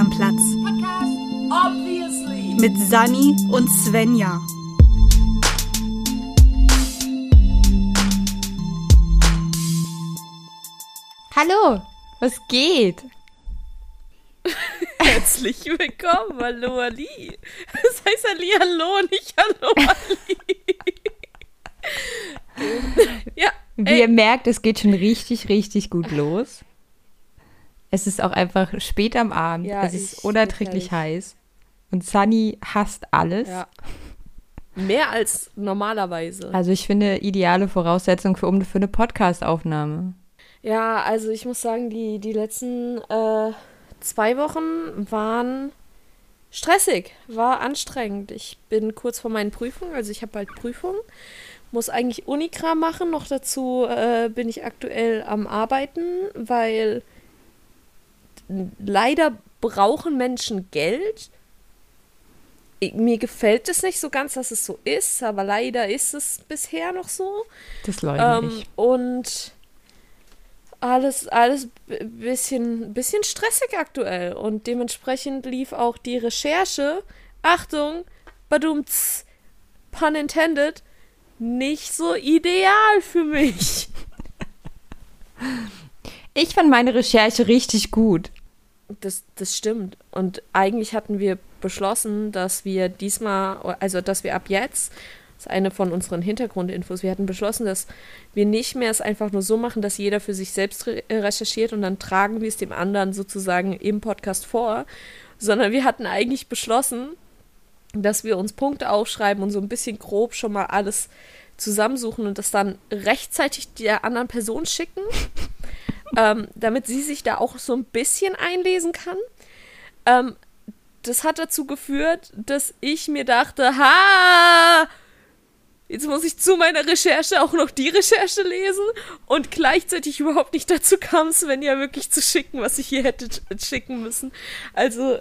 am Platz. Mit Sani und Svenja. Hallo, was geht? Herzlich willkommen, hallo Ali. Das heißt Ali, hallo, nicht hallo Ali. ja. Wie ihr merkt, es geht schon richtig, richtig gut los. Es ist auch einfach spät am Abend. Ja, es ist ich- unerträglich ich- heiß. Und Sunny hasst alles. ja. Mehr als normalerweise. Also ich finde ideale Voraussetzung für, um, für eine Podcast-Aufnahme. Ja, also ich muss sagen, die, die letzten äh, zwei Wochen waren stressig, war anstrengend. Ich bin kurz vor meinen Prüfungen, also ich habe bald Prüfungen, muss eigentlich Unikram machen. Noch dazu äh, bin ich aktuell am Arbeiten, weil leider brauchen Menschen Geld. Ich, mir gefällt es nicht so ganz, dass es so ist, aber leider ist es bisher noch so. Das leugne Ähm, ich. und alles, alles bisschen, bisschen stressig aktuell. Und dementsprechend lief auch die Recherche, Achtung, badumts, pun intended, nicht so ideal für mich. Ich fand meine Recherche richtig gut. Das, das stimmt. Und eigentlich hatten wir beschlossen, dass wir diesmal, also dass wir ab jetzt, das ist eine von unseren Hintergrundinfos, wir hatten beschlossen, dass wir nicht mehr es einfach nur so machen, dass jeder für sich selbst äh, recherchiert und dann tragen wir es dem anderen sozusagen im Podcast vor, sondern wir hatten eigentlich beschlossen, dass wir uns Punkte aufschreiben und so ein bisschen grob schon mal alles zusammensuchen und das dann rechtzeitig der anderen Person schicken, ähm, damit sie sich da auch so ein bisschen einlesen kann. Ähm, das hat dazu geführt, dass ich mir dachte, ha, jetzt muss ich zu meiner Recherche auch noch die Recherche lesen und gleichzeitig überhaupt nicht dazu kam, Svenja wirklich zu schicken, was ich hier hätte sch- schicken müssen. Also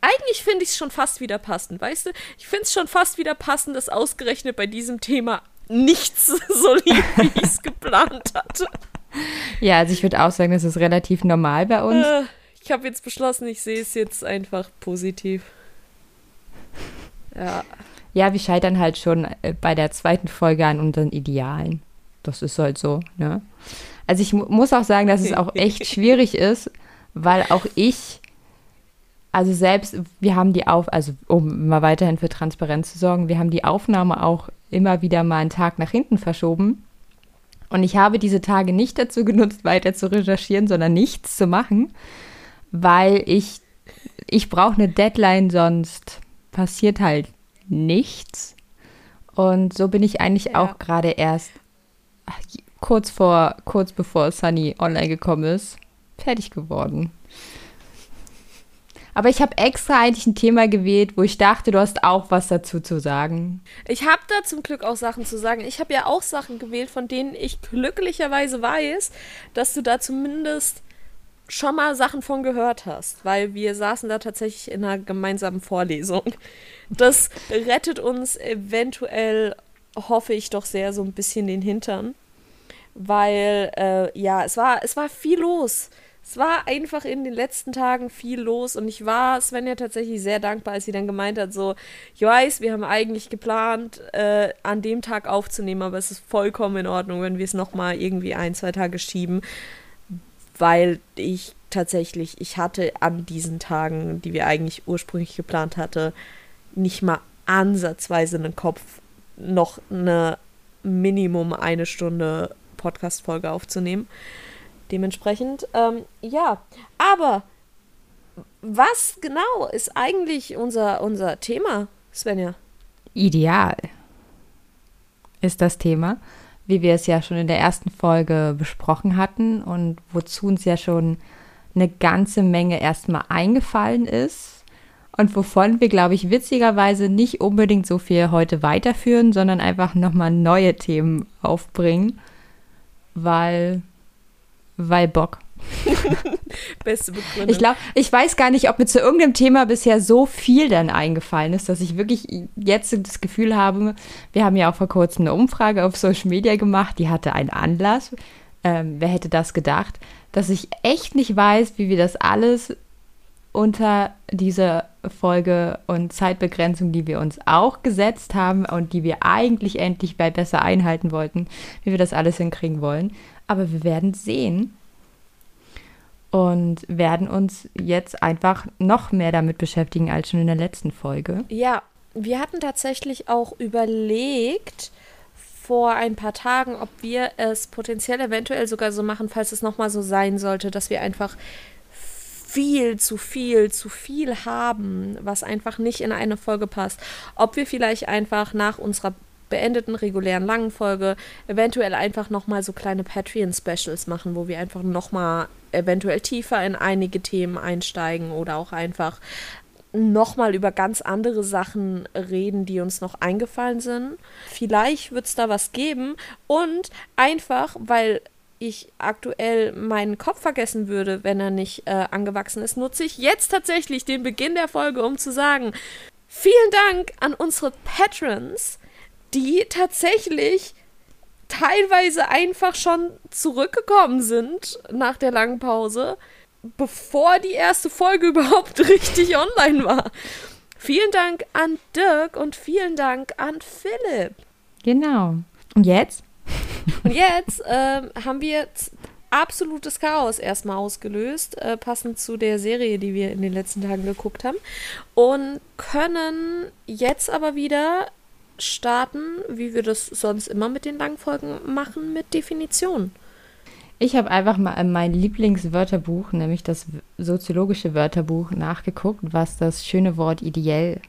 eigentlich finde ich es schon fast wieder passend, weißt du? Ich finde es schon fast wieder passend, dass ausgerechnet bei diesem Thema nichts so lief, wie ich es geplant hatte. Ja, also ich würde auch sagen, das ist relativ normal bei uns. Äh, Ich habe jetzt beschlossen, ich sehe es jetzt einfach positiv. Ja, Ja, wir scheitern halt schon äh, bei der zweiten Folge an unseren Idealen. Das ist halt so, ne? Also ich mu muss auch sagen, dass es auch echt schwierig ist, weil auch ich, also selbst, wir haben die Auf, also um mal weiterhin für Transparenz zu sorgen, wir haben die Aufnahme auch immer wieder mal einen Tag nach hinten verschoben. Und ich habe diese Tage nicht dazu genutzt, weiter zu recherchieren, sondern nichts zu machen, weil ich, ich brauche eine Deadline, sonst passiert halt nichts. Und so bin ich eigentlich Ja. auch gerade erst kurz vor, kurz bevor Sunny online gekommen ist, fertig geworden. Aber ich habe extra eigentlich ein Thema gewählt, wo ich dachte, du hast auch was dazu zu sagen. ich habe da zum Glück auch Sachen zu sagen. Ich habe ja auch Sachen gewählt, von denen ich glücklicherweise weiß, dass du da zumindest schon mal Sachen von gehört hast, weil wir saßen da tatsächlich in einer gemeinsamen Vorlesung. Das rettet uns eventuell, hoffe ich doch sehr, so ein bisschen den Hintern, weil äh, ja, es war, es war viel los. Es war einfach in den letzten Tagen viel los und ich war Svenja tatsächlich sehr dankbar, als sie dann gemeint hat, so, ich weiß, wir haben eigentlich geplant, äh, an dem Tag aufzunehmen, aber es ist vollkommen in Ordnung, wenn wir es nochmal irgendwie ein, zwei Tage schieben, weil ich tatsächlich, ich hatte an diesen Tagen, die wir eigentlich ursprünglich geplant hatte, nicht mal ansatzweise einen Kopf, noch eine Minimum eine Stunde Podcast-Folge aufzunehmen. Dementsprechend, ähm, ja. Aber was genau ist eigentlich unser, unser Thema, Svenja? Ideal ist das Thema, wie wir es ja schon in der ersten Folge besprochen hatten und wozu uns ja schon eine ganze Menge erstmal eingefallen ist und wovon wir, glaube ich, witzigerweise nicht unbedingt so viel heute weiterführen, sondern einfach nochmal neue Themen aufbringen, weil, weil Bock. Beste Begründung. Ich glaube, ich weiß gar nicht, ob mir zu irgendeinem Thema bisher so viel dann eingefallen ist, dass ich wirklich jetzt das Gefühl habe, wir haben ja auch vor kurzem eine Umfrage auf Social Media gemacht, die hatte einen Anlass. Ähm, wer hätte das gedacht? Dass ich echt nicht weiß, wie wir das alles unter dieser Folge und Zeitbegrenzung, die wir uns auch gesetzt haben und die wir eigentlich endlich bei besser einhalten wollten, wie wir das alles hinkriegen wollen. Aber wir werden sehen und werden uns jetzt einfach noch mehr damit beschäftigen als schon in der letzten Folge. Ja, wir hatten tatsächlich auch überlegt vor ein paar Tagen, ob wir es potenziell eventuell sogar so machen, falls es nochmal so sein sollte, dass wir einfach viel zu viel, zu viel haben, was einfach nicht in eine Folge passt. Ob wir vielleicht einfach nach unserer beendeten regulären langen Folge eventuell einfach nochmal so kleine Patreon-Specials machen, wo wir einfach nochmal eventuell tiefer in einige Themen einsteigen oder auch einfach nochmal über ganz andere Sachen reden, die uns noch eingefallen sind. Vielleicht wird es da was geben und einfach, weil ich aktuell meinen Kopf vergessen würde, wenn er nicht äh, angewachsen ist, nutze ich jetzt tatsächlich den Beginn der Folge, um zu sagen, vielen Dank an unsere Patrons, die tatsächlich teilweise einfach schon zurückgekommen sind nach der langen Pause, bevor die erste Folge überhaupt richtig online war. Vielen Dank an Dirk und vielen Dank an Philipp. Genau. Und jetzt? Und jetzt äh, haben wir absolutes Chaos erstmal ausgelöst, äh, passend zu der Serie, die wir in den letzten Tagen geguckt haben. Und können jetzt aber wieder starten, wie wir das sonst immer mit den Langfolgen machen, mit Definition. Ich habe einfach mal in mein Lieblingswörterbuch, nämlich das soziologische Wörterbuch, nachgeguckt, was das schöne Wort ideell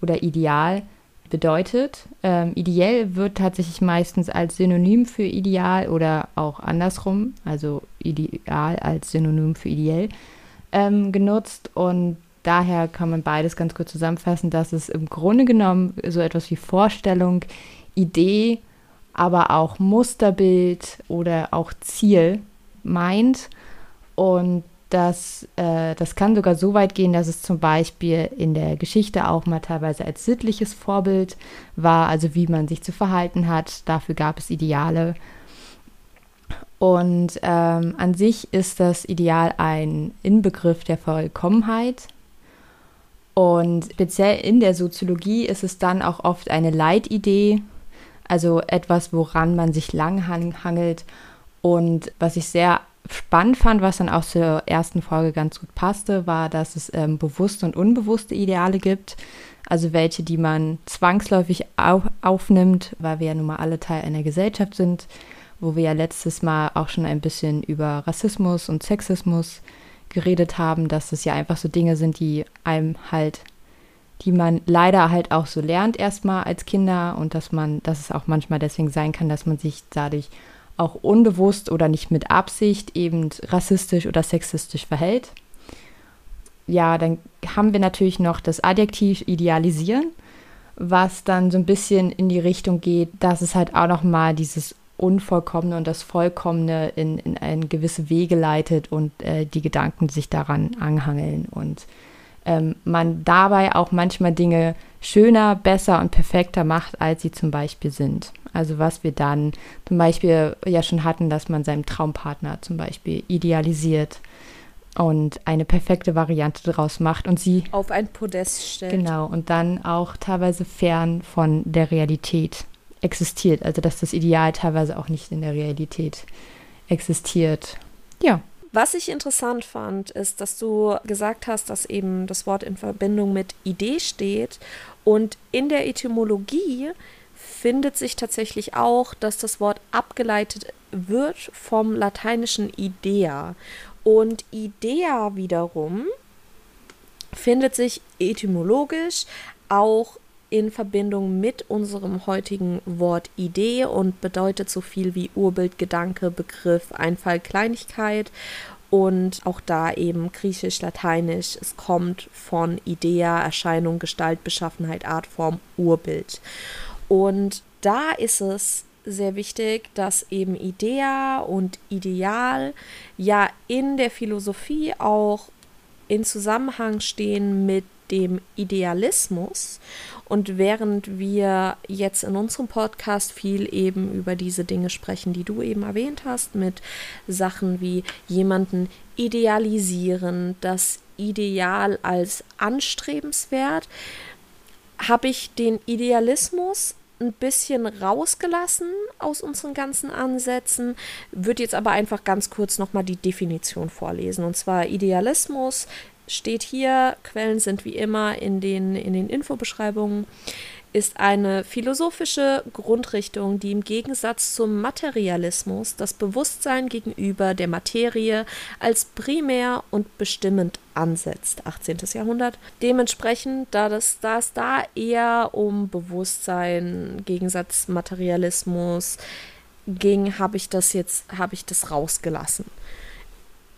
oder ideal bedeutet. Ähm, ideell wird tatsächlich meistens als Synonym für ideal oder auch andersrum, also ideal als Synonym für ideell ähm, genutzt und daher kann man beides ganz kurz zusammenfassen, dass es im Grunde genommen so etwas wie Vorstellung, Idee, aber auch Musterbild oder auch Ziel meint. Und das, äh, das kann sogar so weit gehen, dass es zum Beispiel in der Geschichte auch mal teilweise als sittliches Vorbild war, also wie man sich zu verhalten hat. Dafür gab es Ideale. Und ähm, an sich ist das Ideal ein Inbegriff der Vollkommenheit, und speziell in der Soziologie ist es dann auch oft eine Leitidee, also etwas, woran man sich langhangelt. Und was ich sehr spannend fand, was dann auch zur ersten Folge ganz gut passte, war, dass es ähm, bewusste und unbewusste Ideale gibt. Also welche, die man zwangsläufig auf, aufnimmt, weil wir ja nun mal alle Teil einer Gesellschaft sind, wo wir ja letztes Mal auch schon ein bisschen über Rassismus und Sexismus geredet haben, dass es ja einfach so Dinge sind, die einem halt, die man leider halt auch so lernt erstmal als Kinder und dass man, dass es auch manchmal deswegen sein kann, dass man sich dadurch auch unbewusst oder nicht mit Absicht eben rassistisch oder sexistisch verhält. Ja, dann haben wir natürlich noch das Adjektiv idealisieren, was dann so ein bisschen in die Richtung geht, dass es halt auch noch mal dieses Unvollkommene und das Vollkommene in, in eine gewisse Wege leitet und äh, die Gedanken sich daran anhangeln und ähm, man dabei auch manchmal Dinge schöner, besser und perfekter macht, als sie zum Beispiel sind. Also was wir dann zum Beispiel ja schon hatten, dass man seinem Traumpartner zum Beispiel idealisiert und eine perfekte Variante daraus macht und sie auf ein Podest stellt. Genau, und dann auch teilweise fern von der Realität existiert. Also dass das Ideal teilweise auch nicht in der Realität existiert. Ja. Was ich interessant fand, ist, dass du gesagt hast, dass eben das Wort in Verbindung mit Idee steht. Und in der Etymologie findet sich tatsächlich auch, dass das Wort abgeleitet wird vom lateinischen Idea. Und Idea wiederum findet sich etymologisch auch in Verbindung mit unserem heutigen Wort Idee und bedeutet so viel wie Urbild, Gedanke, Begriff, Einfall, Kleinigkeit und auch da eben griechisch, lateinisch. Es kommt von Idea, Erscheinung, Gestalt, Beschaffenheit, Artform, Urbild. Und da ist es sehr wichtig, dass eben Idea und Ideal ja in der Philosophie auch in Zusammenhang stehen mit dem Idealismus. Und während wir jetzt in unserem Podcast viel eben über diese Dinge sprechen, die du eben erwähnt hast, mit Sachen wie jemanden idealisieren, das Ideal als anstrebenswert, habe ich den Idealismus ein bisschen rausgelassen aus unseren ganzen Ansätzen, würde jetzt aber einfach ganz kurz nochmal die Definition vorlesen. Und zwar Idealismus steht hier, Quellen sind wie immer in den, in den Infobeschreibungen ist eine philosophische Grundrichtung, die im Gegensatz zum Materialismus das Bewusstsein gegenüber der Materie als primär und bestimmend ansetzt. 18. Jahrhundert. Dementsprechend, da, das, da es da eher um Bewusstsein, Gegensatz Materialismus ging, habe ich das jetzt, habe ich das rausgelassen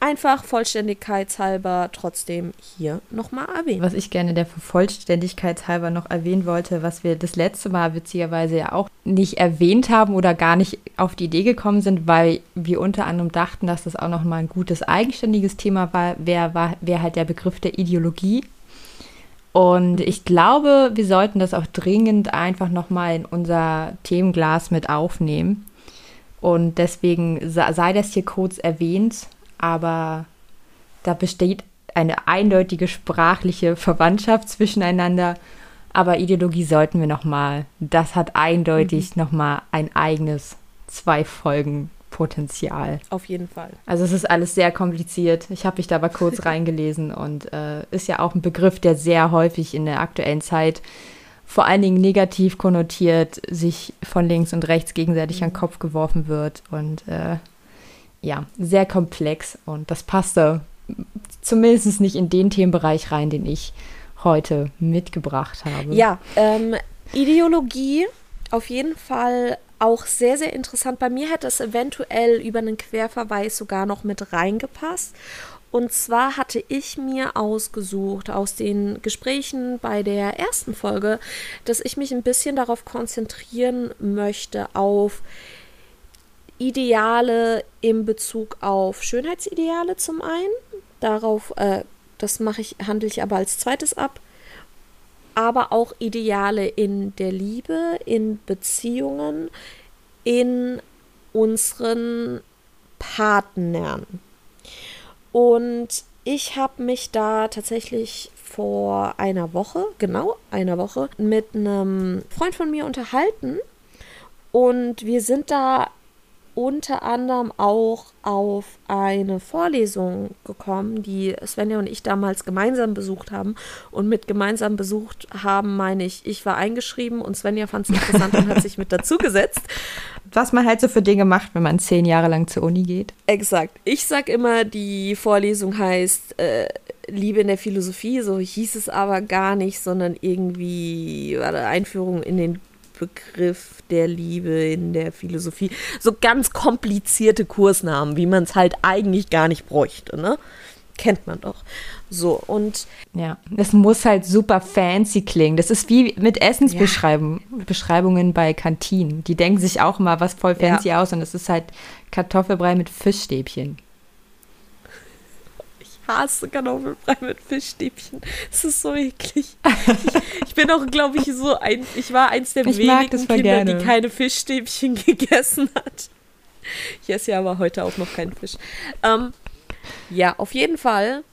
einfach vollständigkeitshalber trotzdem hier nochmal erwähnen. Was ich gerne der Vollständigkeitshalber noch erwähnen wollte, was wir das letzte Mal witzigerweise ja auch nicht erwähnt haben oder gar nicht auf die Idee gekommen sind, weil wir unter anderem dachten, dass das auch nochmal ein gutes eigenständiges Thema war, wäre war, wär halt der Begriff der Ideologie. Und ich glaube, wir sollten das auch dringend einfach nochmal in unser Themenglas mit aufnehmen. Und deswegen sei das hier kurz erwähnt, aber da besteht eine eindeutige sprachliche Verwandtschaft zwischeneinander. Aber Ideologie sollten wir noch mal. Das hat eindeutig mhm. noch mal ein eigenes zwei Folgen Potenzial. Auf jeden Fall. Also es ist alles sehr kompliziert. Ich habe mich da aber kurz reingelesen und äh, ist ja auch ein Begriff, der sehr häufig in der aktuellen Zeit vor allen Dingen negativ konnotiert, sich von links und rechts gegenseitig mhm. an den Kopf geworfen wird und äh, ja, sehr komplex und das passte zumindest nicht in den Themenbereich rein, den ich heute mitgebracht habe. Ja, ähm, Ideologie auf jeden Fall auch sehr, sehr interessant. Bei mir hätte es eventuell über einen Querverweis sogar noch mit reingepasst. Und zwar hatte ich mir ausgesucht aus den Gesprächen bei der ersten Folge, dass ich mich ein bisschen darauf konzentrieren möchte, auf Ideale in Bezug auf Schönheitsideale zum einen. Darauf, äh, das mache ich, handle ich aber als zweites ab. Aber auch Ideale in der Liebe, in Beziehungen, in unseren Partnern. Und ich habe mich da tatsächlich vor einer Woche, genau einer Woche, mit einem Freund von mir unterhalten. Und wir sind da unter anderem auch auf eine Vorlesung gekommen, die Svenja und ich damals gemeinsam besucht haben. Und mit gemeinsam besucht haben meine ich, ich war eingeschrieben und Svenja fand es interessant und hat sich mit dazugesetzt. Was man halt so für Dinge macht, wenn man zehn Jahre lang zur Uni geht. Exakt. Ich sag immer, die Vorlesung heißt äh, Liebe in der Philosophie, so hieß es aber gar nicht, sondern irgendwie war Einführung in den Begriff der Liebe in der Philosophie. So ganz komplizierte Kursnamen, wie man es halt eigentlich gar nicht bräuchte, ne? Kennt man doch. So, und. Ja, es muss halt super fancy klingen. Das ist wie mit Essensbeschreibungen ja. bei Kantinen. Die denken sich auch immer was voll fancy ja. aus und es ist halt Kartoffelbrei mit Fischstäbchen hasse Kartoffelbrei mit Fischstäbchen. Es ist so eklig. Ich, ich bin auch, glaube ich, so ein. Ich war eins der ich wenigen Kinder, gerne. die keine Fischstäbchen gegessen hat. Ich esse ja aber heute auch noch keinen Fisch. Ähm, ja, auf jeden Fall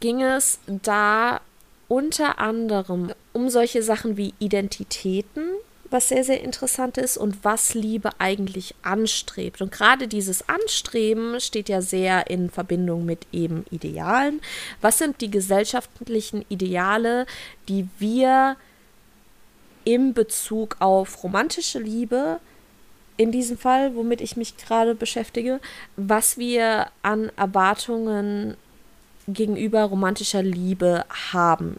ging es da unter anderem um solche Sachen wie Identitäten, was sehr, sehr interessant ist und was Liebe eigentlich anstrebt. Und gerade dieses Anstreben steht ja sehr in Verbindung mit eben Idealen. Was sind die gesellschaftlichen Ideale, die wir im Bezug auf romantische Liebe, in diesem Fall, womit ich mich gerade beschäftige, was wir an Erwartungen gegenüber romantischer Liebe haben.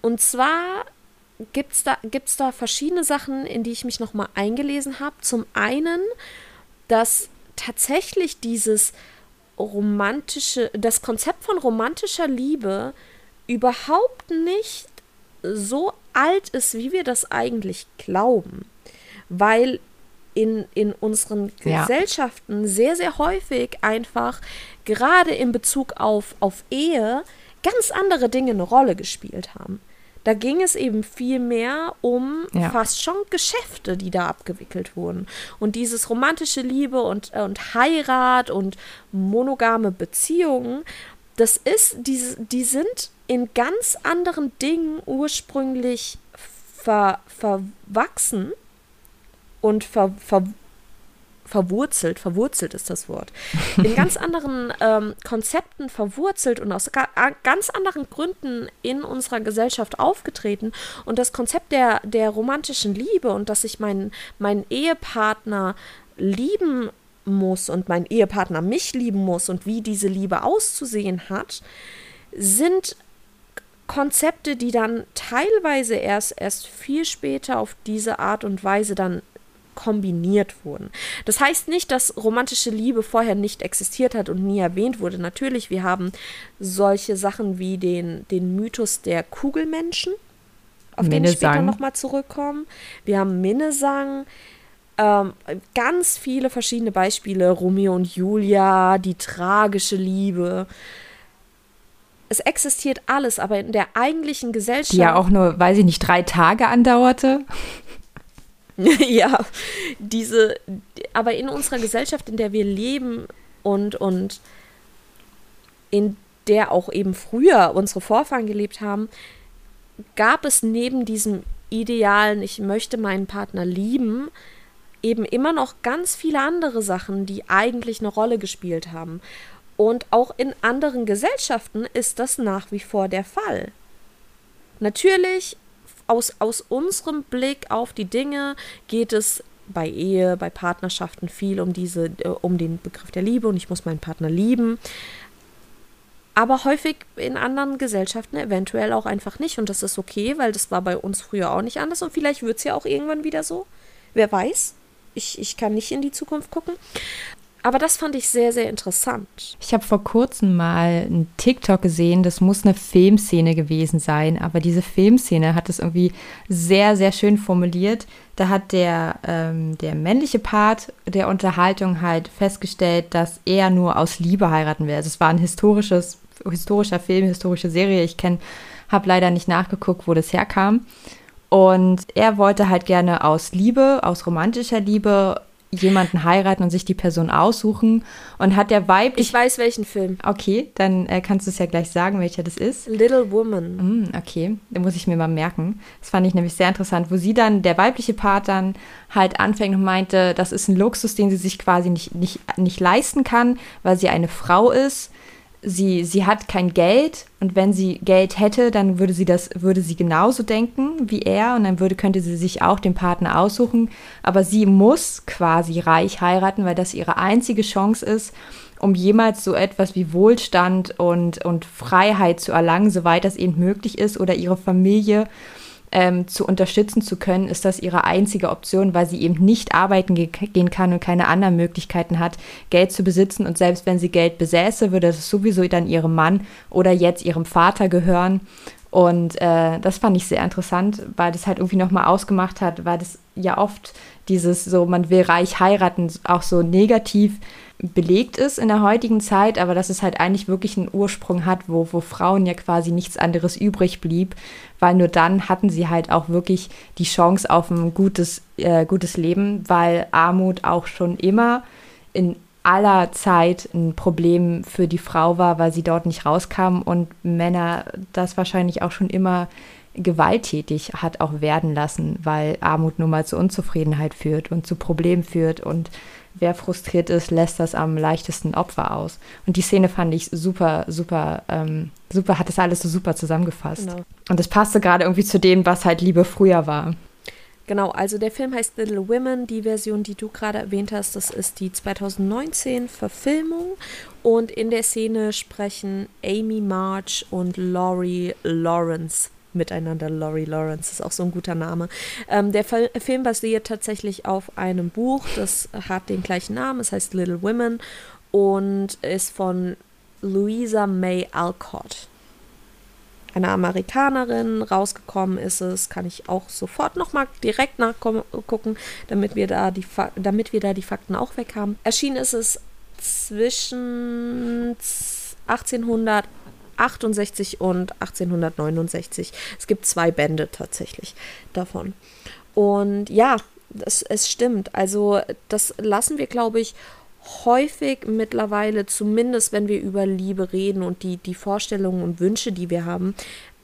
Und zwar gibt es da, gibt's da verschiedene Sachen, in die ich mich nochmal eingelesen habe. Zum einen, dass tatsächlich dieses romantische, das Konzept von romantischer Liebe überhaupt nicht so alt ist, wie wir das eigentlich glauben. Weil in, in unseren ja. Gesellschaften sehr, sehr häufig einfach, gerade in Bezug auf, auf Ehe, ganz andere Dinge eine Rolle gespielt haben. Da ging es eben viel mehr um ja. fast schon Geschäfte, die da abgewickelt wurden. Und dieses romantische Liebe und, und Heirat und monogame Beziehungen, das ist, die, die sind in ganz anderen Dingen ursprünglich ver, verwachsen und ver, ver, verwurzelt, verwurzelt ist das Wort, in ganz anderen ähm, Konzepten verwurzelt und aus ga, ganz anderen Gründen in unserer Gesellschaft aufgetreten. Und das Konzept der, der romantischen Liebe und dass ich meinen, meinen Ehepartner lieben muss und mein Ehepartner mich lieben muss und wie diese Liebe auszusehen hat, sind Konzepte, die dann teilweise erst, erst viel später auf diese Art und Weise dann kombiniert wurden. Das heißt nicht, dass romantische Liebe vorher nicht existiert hat und nie erwähnt wurde. Natürlich, wir haben solche Sachen wie den, den Mythos der Kugelmenschen, auf den ich später nochmal zurückkommen. Wir haben Minnesang, ähm, ganz viele verschiedene Beispiele. Romeo und Julia, die tragische Liebe. Es existiert alles, aber in der eigentlichen Gesellschaft. Die ja auch nur, weiß ich nicht, drei Tage andauerte. ja, diese, aber in unserer Gesellschaft, in der wir leben und, und in der auch eben früher unsere Vorfahren gelebt haben, gab es neben diesem idealen, ich möchte meinen Partner lieben, eben immer noch ganz viele andere Sachen, die eigentlich eine Rolle gespielt haben. Und auch in anderen Gesellschaften ist das nach wie vor der Fall. Natürlich aus, aus unserem Blick auf die Dinge geht es bei Ehe, bei Partnerschaften viel um diese, äh, um den Begriff der Liebe und ich muss meinen Partner lieben. Aber häufig in anderen Gesellschaften eventuell auch einfach nicht. Und das ist okay, weil das war bei uns früher auch nicht anders. Und vielleicht wird es ja auch irgendwann wieder so. Wer weiß. Ich, ich kann nicht in die Zukunft gucken. Aber das fand ich sehr, sehr interessant. Ich habe vor kurzem mal einen TikTok gesehen, das muss eine Filmszene gewesen sein, aber diese Filmszene hat es irgendwie sehr, sehr schön formuliert. Da hat der, ähm, der männliche Part der Unterhaltung halt festgestellt, dass er nur aus Liebe heiraten will. Also es war ein historisches, historischer Film, historische Serie. Ich kenne, habe leider nicht nachgeguckt, wo das herkam. Und er wollte halt gerne aus Liebe, aus romantischer Liebe jemanden heiraten und sich die Person aussuchen und hat der weibliche. Ich weiß welchen Film. Okay, dann äh, kannst du es ja gleich sagen, welcher das ist. Little Woman. Mm, okay, den muss ich mir mal merken. Das fand ich nämlich sehr interessant, wo sie dann, der weibliche Part dann halt anfängt und meinte, das ist ein Luxus, den sie sich quasi nicht, nicht, nicht leisten kann, weil sie eine Frau ist sie, sie hat kein Geld und wenn sie Geld hätte, dann würde sie das, würde sie genauso denken wie er und dann würde, könnte sie sich auch den Partner aussuchen. Aber sie muss quasi reich heiraten, weil das ihre einzige Chance ist, um jemals so etwas wie Wohlstand und, und Freiheit zu erlangen, soweit das eben möglich ist, oder ihre Familie ähm, zu unterstützen zu können, ist das ihre einzige Option, weil sie eben nicht arbeiten ge gehen kann und keine anderen Möglichkeiten hat, Geld zu besitzen. Und selbst wenn sie Geld besäße, würde das sowieso dann ihrem Mann oder jetzt ihrem Vater gehören. Und äh, das fand ich sehr interessant, weil das halt irgendwie nochmal ausgemacht hat, weil das ja oft dieses so, man will reich heiraten, auch so negativ belegt ist in der heutigen Zeit, aber dass es halt eigentlich wirklich einen Ursprung hat, wo, wo Frauen ja quasi nichts anderes übrig blieb, weil nur dann hatten sie halt auch wirklich die Chance auf ein gutes, äh, gutes Leben, weil Armut auch schon immer in aller Zeit ein Problem für die Frau war, weil sie dort nicht rauskam und Männer das wahrscheinlich auch schon immer gewalttätig hat auch werden lassen, weil Armut nun mal zu Unzufriedenheit führt und zu Problemen führt und wer frustriert ist, lässt das am leichtesten Opfer aus. Und die Szene fand ich super, super, ähm, super, hat das alles so super zusammengefasst. Genau. Und das passte gerade irgendwie zu dem, was halt Liebe früher war. Genau, also der Film heißt Little Women. Die Version, die du gerade erwähnt hast, das ist die 2019 Verfilmung. Und in der Szene sprechen Amy March und Laurie Lawrence miteinander. Laurie Lawrence ist auch so ein guter Name. Ähm, der Film basiert tatsächlich auf einem Buch, das hat den gleichen Namen, es heißt Little Women und ist von Louisa May Alcott. Eine Amerikanerin, rausgekommen ist es, kann ich auch sofort nochmal direkt nachgucken, damit wir, da die damit wir da die Fakten auch weg haben. Erschienen ist es zwischen 1800 1868 und 1869. Es gibt zwei Bände tatsächlich davon. Und ja, das, es stimmt. Also das lassen wir, glaube ich, häufig mittlerweile, zumindest wenn wir über Liebe reden und die, die Vorstellungen und Wünsche, die wir haben,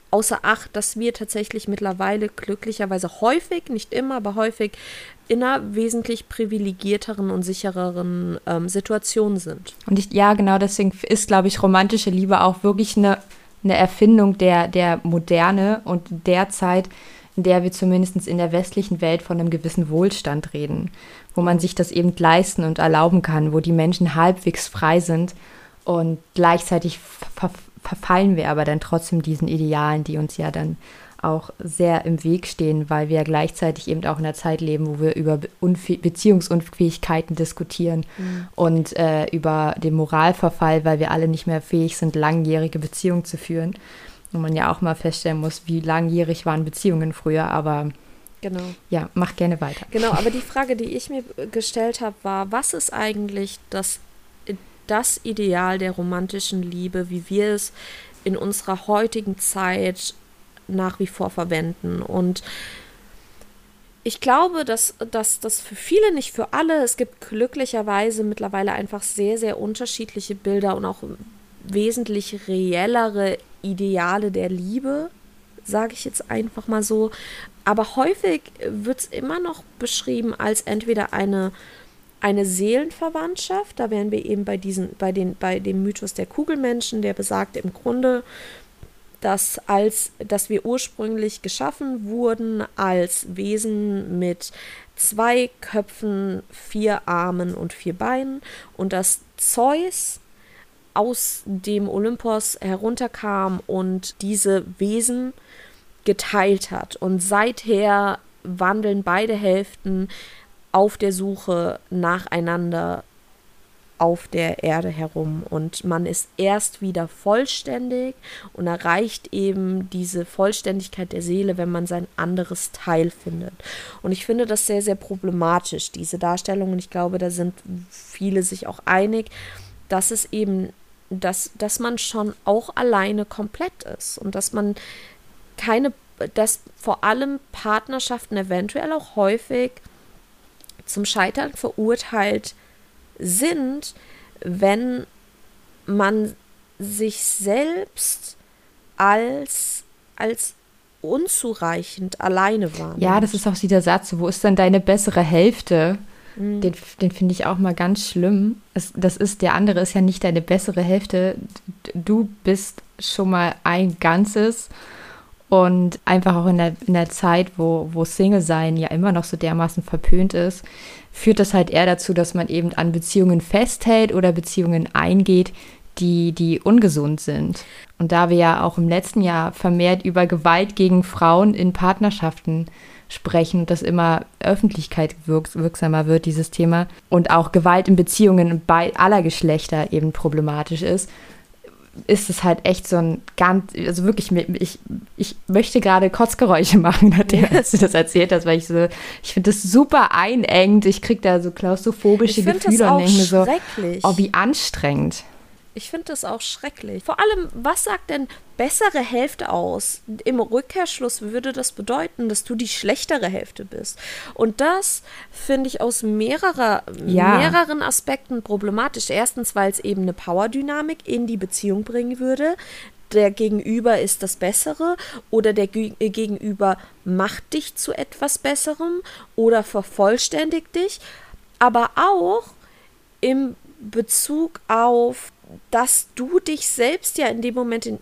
außer Acht, dass wir tatsächlich mittlerweile glücklicherweise häufig, nicht immer, aber häufig in einer wesentlich privilegierteren und sichereren ähm, Situation sind. Und ich, ja, genau deswegen ist, glaube ich, romantische Liebe auch wirklich eine, eine Erfindung der, der Moderne und der Zeit, in der wir zumindest in der westlichen Welt von einem gewissen Wohlstand reden, wo man sich das eben leisten und erlauben kann, wo die Menschen halbwegs frei sind und gleichzeitig ver verfallen wir aber dann trotzdem diesen Idealen, die uns ja dann auch sehr im Weg stehen, weil wir ja gleichzeitig eben auch in einer Zeit leben, wo wir über Unfäh Beziehungsunfähigkeiten diskutieren mhm. und äh, über den Moralverfall, weil wir alle nicht mehr fähig sind, langjährige Beziehungen zu führen. Und man ja auch mal feststellen muss, wie langjährig waren Beziehungen früher, aber Genau. Ja, mach gerne weiter. Genau, aber die Frage, die ich mir gestellt habe, war, was ist eigentlich das, das Ideal der romantischen Liebe, wie wir es in unserer heutigen Zeit nach wie vor verwenden? Und ich glaube, dass das für viele, nicht für alle, es gibt glücklicherweise mittlerweile einfach sehr, sehr unterschiedliche Bilder und auch wesentlich reellere Ideale der Liebe, sage ich jetzt einfach mal so. Aber häufig wird es immer noch beschrieben als entweder eine, eine Seelenverwandtschaft, da wären wir eben bei, diesen, bei, den, bei dem Mythos der Kugelmenschen, der besagt im Grunde, dass, als, dass wir ursprünglich geschaffen wurden als Wesen mit zwei Köpfen, vier Armen und vier Beinen und dass Zeus aus dem Olympos herunterkam und diese Wesen geteilt hat. Und seither wandeln beide Hälften auf der Suche nacheinander auf der Erde herum und man ist erst wieder vollständig und erreicht eben diese Vollständigkeit der Seele, wenn man sein anderes Teil findet. Und ich finde das sehr, sehr problematisch, diese Darstellung. Und ich glaube, da sind viele sich auch einig, dass es eben dass, dass man schon auch alleine komplett ist und dass man keine, dass vor allem Partnerschaften eventuell auch häufig zum Scheitern verurteilt sind, wenn man sich selbst als, als unzureichend alleine wahrnimmt. Ja, das ist auch dieser Satz, wo ist dann deine bessere Hälfte? Mhm. Den, den finde ich auch mal ganz schlimm. Es, das ist, der andere ist ja nicht deine bessere Hälfte. Du bist schon mal ein Ganzes. Und einfach auch in der, in der Zeit, wo, wo Single-Sein ja immer noch so dermaßen verpönt ist, führt das halt eher dazu, dass man eben an Beziehungen festhält oder Beziehungen eingeht, die, die ungesund sind. Und da wir ja auch im letzten Jahr vermehrt über Gewalt gegen Frauen in Partnerschaften sprechen und das immer Öffentlichkeit wirks wirksamer wird, dieses Thema. Und auch Gewalt in Beziehungen bei aller Geschlechter eben problematisch ist, ist es halt echt so ein ganz, also wirklich, ich, ich möchte gerade Kotzgeräusche machen, nachdem du das erzählt hast, weil ich so, ich finde das super einengt, ich kriege da so klaustrophobische Gefühle und denke mir so, oh, wie anstrengend. Ich finde das auch schrecklich. Vor allem, was sagt denn bessere Hälfte aus? Im Rückkehrschluss würde das bedeuten, dass du die schlechtere Hälfte bist. Und das finde ich aus mehrerer, ja. mehreren Aspekten problematisch. Erstens, weil es eben eine Powerdynamik in die Beziehung bringen würde. Der Gegenüber ist das Bessere oder der Gegenüber macht dich zu etwas Besserem oder vervollständigt dich. Aber auch im Bezug auf dass du dich selbst ja in dem Moment in,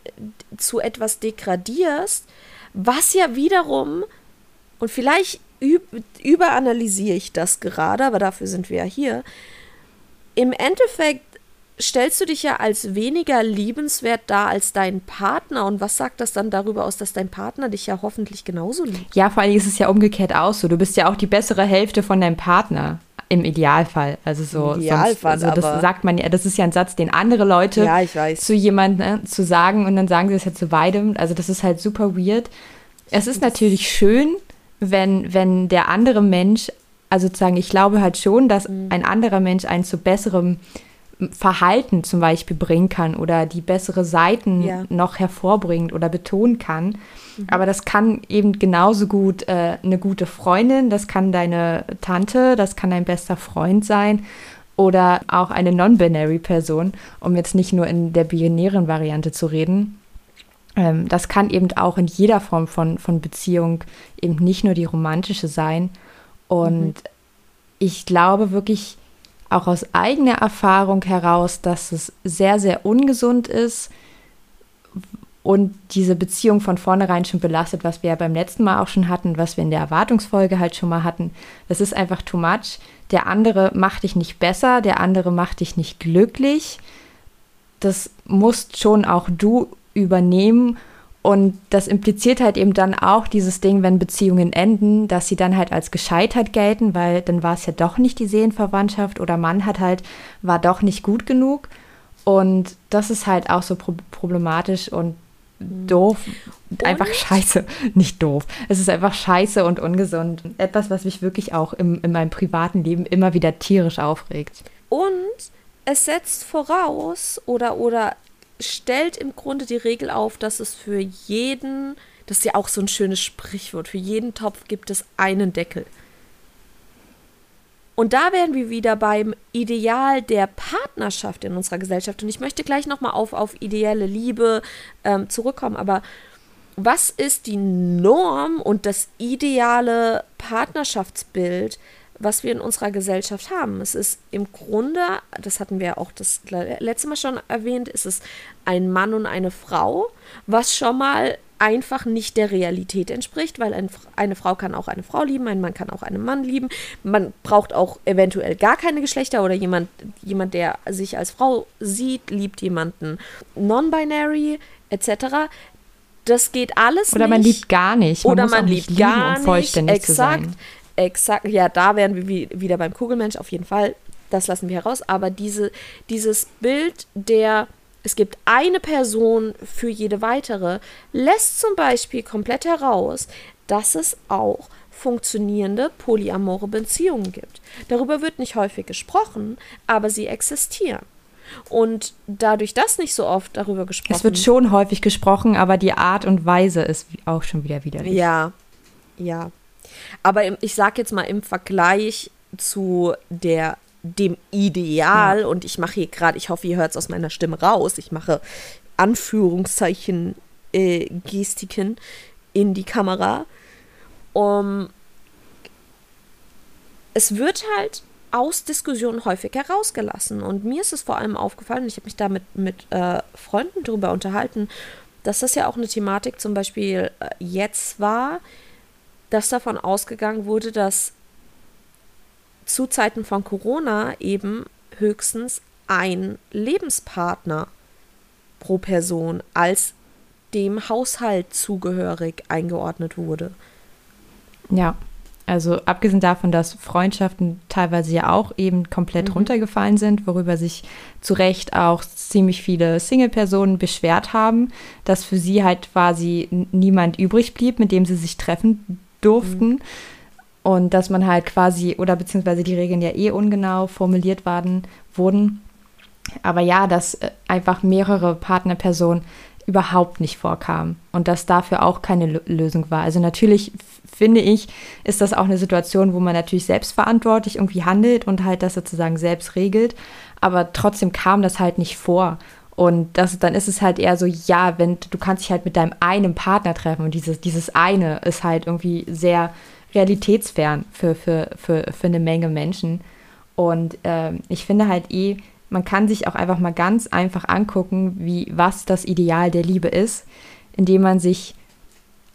zu etwas degradierst, was ja wiederum, und vielleicht üb, überanalysiere ich das gerade, aber dafür sind wir ja hier, im Endeffekt stellst du dich ja als weniger liebenswert dar als dein Partner. Und was sagt das dann darüber aus, dass dein Partner dich ja hoffentlich genauso liebt? Ja, vor allem ist es ja umgekehrt auch so. Du bist ja auch die bessere Hälfte von deinem Partner. Im Idealfall. Also so, Im Idealfall, sonst, also das sagt man ja, das ist ja ein Satz, den andere Leute ja, zu jemandem ne, zu sagen und dann sagen sie das ja zu beidem. Also das ist halt super weird. Es ist natürlich schön, wenn, wenn der andere Mensch, also sozusagen, ich glaube halt schon, dass mhm. ein anderer Mensch einen zu besserem Verhalten zum Beispiel bringen kann oder die bessere Seiten ja. noch hervorbringt oder betonen kann. Mhm. Aber das kann eben genauso gut äh, eine gute Freundin, das kann deine Tante, das kann dein bester Freund sein. oder auch eine non-binary Person, um jetzt nicht nur in der binären Variante zu reden. Ähm, das kann eben auch in jeder Form von, von Beziehung eben nicht nur die romantische sein. Und mhm. ich glaube wirklich auch aus eigener Erfahrung heraus, dass es sehr, sehr ungesund ist, und diese Beziehung von vornherein schon belastet, was wir ja beim letzten Mal auch schon hatten, was wir in der Erwartungsfolge halt schon mal hatten. Das ist einfach too much. Der andere macht dich nicht besser, der andere macht dich nicht glücklich. Das musst schon auch du übernehmen. Und das impliziert halt eben dann auch dieses Ding, wenn Beziehungen enden, dass sie dann halt als gescheitert gelten, weil dann war es ja doch nicht die Seelenverwandtschaft oder Mann hat halt, war doch nicht gut genug. Und das ist halt auch so problematisch und doof, und? einfach scheiße, nicht doof. Es ist einfach scheiße und ungesund. Etwas, was mich wirklich auch im, in meinem privaten Leben immer wieder tierisch aufregt. Und es setzt voraus oder, oder stellt im Grunde die Regel auf, dass es für jeden, das ist ja auch so ein schönes Sprichwort, für jeden Topf gibt es einen Deckel. Und da wären wir wieder beim Ideal der Partnerschaft in unserer Gesellschaft. Und ich möchte gleich nochmal auf, auf ideelle Liebe ähm, zurückkommen. Aber was ist die Norm und das ideale Partnerschaftsbild, was wir in unserer Gesellschaft haben? Es ist im Grunde, das hatten wir auch das letzte Mal schon erwähnt, ist es ein Mann und eine Frau, was schon mal einfach nicht der Realität entspricht, weil ein, eine Frau kann auch eine Frau lieben, ein Mann kann auch einen Mann lieben. Man braucht auch eventuell gar keine Geschlechter oder jemand, jemand der sich als Frau sieht, liebt jemanden non-binary etc. Das geht alles oder nicht. man liebt gar nicht. Man oder man liebt gar um vollständig nicht. Exakt, zu sein. Exakt. Ja, da wären wir wieder beim Kugelmensch auf jeden Fall. Das lassen wir heraus. Aber diese, dieses Bild der es gibt eine Person für jede weitere, lässt zum Beispiel komplett heraus, dass es auch funktionierende polyamore Beziehungen gibt. Darüber wird nicht häufig gesprochen, aber sie existieren. Und dadurch, dass nicht so oft darüber gesprochen wird. Es wird schon häufig gesprochen, aber die Art und Weise ist auch schon wieder widerlich. Ja, ja. Aber im, ich sage jetzt mal im Vergleich zu der dem Ideal, ja. und ich mache hier gerade, ich hoffe, ihr hört es aus meiner Stimme raus, ich mache Anführungszeichen, äh, Gestiken in die Kamera. Um, es wird halt aus Diskussionen häufig herausgelassen. Und mir ist es vor allem aufgefallen, ich habe mich da mit, mit äh, Freunden darüber unterhalten, dass das ja auch eine Thematik zum Beispiel äh, jetzt war, dass davon ausgegangen wurde, dass zu Zeiten von Corona eben höchstens ein Lebenspartner pro Person als dem Haushalt zugehörig eingeordnet wurde. Ja, also abgesehen davon, dass Freundschaften teilweise ja auch eben komplett mhm. runtergefallen sind, worüber sich zu Recht auch ziemlich viele Single-Personen beschwert haben, dass für sie halt quasi niemand übrig blieb, mit dem sie sich treffen durften. Mhm. Und dass man halt quasi, oder beziehungsweise die Regeln ja eh ungenau formuliert waren, wurden. Aber ja, dass äh, einfach mehrere Partnerpersonen überhaupt nicht vorkamen und dass dafür auch keine Lösung war. Also natürlich finde ich, ist das auch eine Situation, wo man natürlich selbstverantwortlich irgendwie handelt und halt das sozusagen selbst regelt, aber trotzdem kam das halt nicht vor. Und das, dann ist es halt eher so, ja, wenn du kannst dich halt mit deinem einen Partner treffen und dieses, dieses eine ist halt irgendwie sehr realitätsfern für, für, für, für eine Menge Menschen. Und äh, ich finde halt eh, man kann sich auch einfach mal ganz einfach angucken, wie was das Ideal der Liebe ist, indem man sich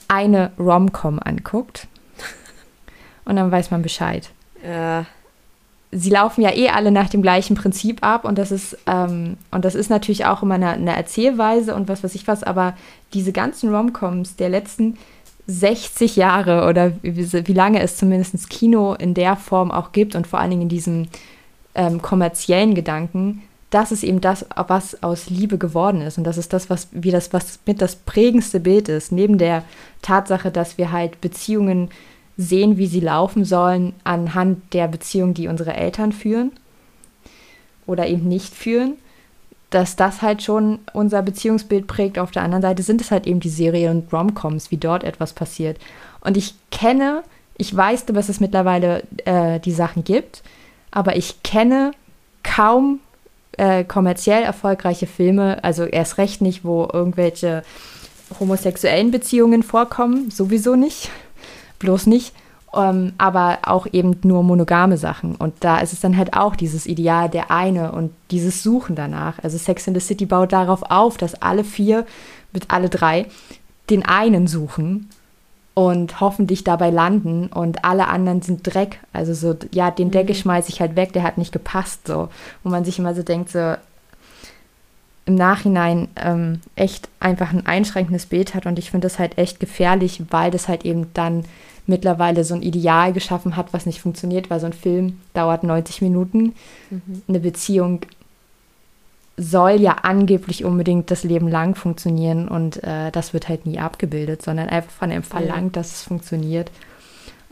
eine Rom-Com anguckt. Und dann weiß man Bescheid. Ja. Sie laufen ja eh alle nach dem gleichen Prinzip ab und das ist, ähm, und das ist natürlich auch immer eine, eine Erzählweise und was weiß ich was, aber diese ganzen Rom-Coms der letzten 60 Jahre oder wie, wie, lange es zumindest Kino in der Form auch gibt und vor allen Dingen in diesem ähm, kommerziellen Gedanken, das ist eben das, was aus Liebe geworden ist. Und das ist das, was wie das, was mit das prägendste Bild ist, neben der Tatsache, dass wir halt Beziehungen sehen, wie sie laufen sollen, anhand der Beziehung, die unsere Eltern führen oder eben nicht führen dass das halt schon unser Beziehungsbild prägt. Auf der anderen Seite sind es halt eben die Serien und Romcoms, wie dort etwas passiert. Und ich kenne, ich weiß, dass es mittlerweile äh, die Sachen gibt, aber ich kenne kaum äh, kommerziell erfolgreiche Filme, also erst recht nicht, wo irgendwelche homosexuellen Beziehungen vorkommen, sowieso nicht, bloß nicht, ähm, aber auch eben nur monogame Sachen. Und da ist es dann halt auch dieses Ideal der eine und dieses Suchen danach. Also Sex in the City baut darauf auf, dass alle vier, mit alle drei, den einen suchen und hoffentlich dabei landen und alle anderen sind Dreck. Also so, ja, den Deckel mhm. schmeiße ich halt weg, der hat nicht gepasst so. Wo man sich immer so denkt, so im Nachhinein ähm, echt einfach ein einschränkendes Bild hat und ich finde das halt echt gefährlich, weil das halt eben dann mittlerweile so ein Ideal geschaffen hat, was nicht funktioniert, weil so ein Film dauert 90 Minuten. Mhm. Eine Beziehung soll ja angeblich unbedingt das Leben lang funktionieren und äh, das wird halt nie abgebildet, sondern einfach von einem verlangt, dass es funktioniert.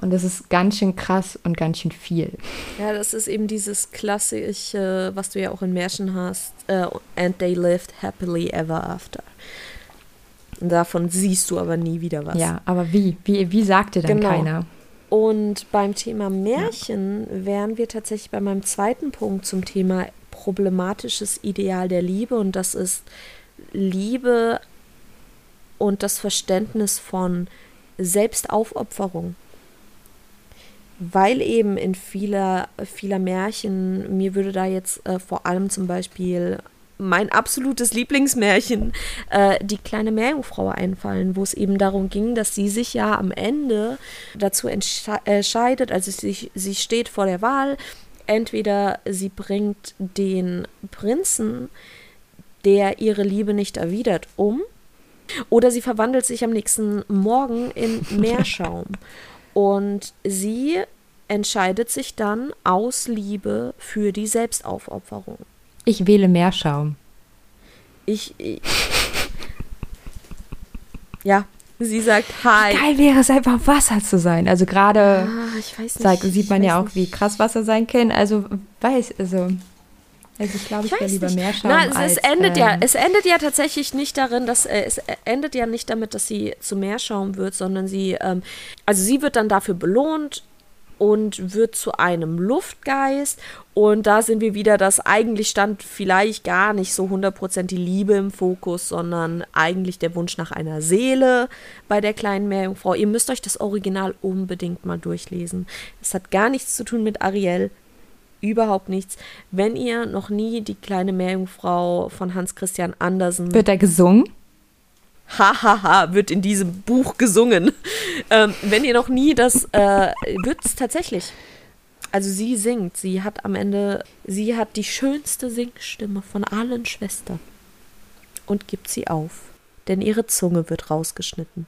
Und das ist ganz schön krass und ganz schön viel. Ja, das ist eben dieses klassische, was du ja auch in Märchen hast, uh, and they lived happily ever after. Und davon siehst du aber nie wieder was. Ja, aber wie? Wie, wie sagte dann genau. keiner? Und beim Thema Märchen ja. wären wir tatsächlich bei meinem zweiten Punkt zum Thema problematisches Ideal der Liebe und das ist Liebe und das Verständnis von Selbstaufopferung. Weil eben in vieler, vieler Märchen, mir würde da jetzt äh, vor allem zum Beispiel mein absolutes Lieblingsmärchen, äh, die kleine Meerjungfrau einfallen, wo es eben darum ging, dass sie sich ja am Ende dazu entscheidet, also sie, sie steht vor der Wahl, entweder sie bringt den Prinzen, der ihre Liebe nicht erwidert, um, oder sie verwandelt sich am nächsten Morgen in Meerschaum. Und sie entscheidet sich dann aus Liebe für die Selbstaufopferung. Ich wähle Meerschaum. Ich, ich ja, Sie sagt Hi. Geil wäre es einfach Wasser zu sein. Also gerade ah, sieht man ja auch, nicht. wie krass Wasser sein kann. Also weiß, also also ich glaube, ich, ich wäre lieber mehr schauen. Na, es, als, es endet ähm, ja, es endet ja tatsächlich nicht darin, dass äh, es endet ja nicht damit, dass sie zu Meerschaum wird, sondern sie, ähm, also sie wird dann dafür belohnt und wird zu einem Luftgeist. Und da sind wir wieder, dass eigentlich stand vielleicht gar nicht so 100% die Liebe im Fokus, sondern eigentlich der Wunsch nach einer Seele bei der kleinen Meerjungfrau. Ihr müsst euch das Original unbedingt mal durchlesen. Es hat gar nichts zu tun mit Ariel, überhaupt nichts. Wenn ihr noch nie die kleine Meerjungfrau von Hans Christian Andersen. Wird er gesungen? Hahaha, wird in diesem Buch gesungen. Ähm, wenn ihr noch nie das, äh, wird es tatsächlich. Also sie singt, sie hat am Ende, sie hat die schönste Singstimme von allen Schwestern und gibt sie auf, denn ihre Zunge wird rausgeschnitten.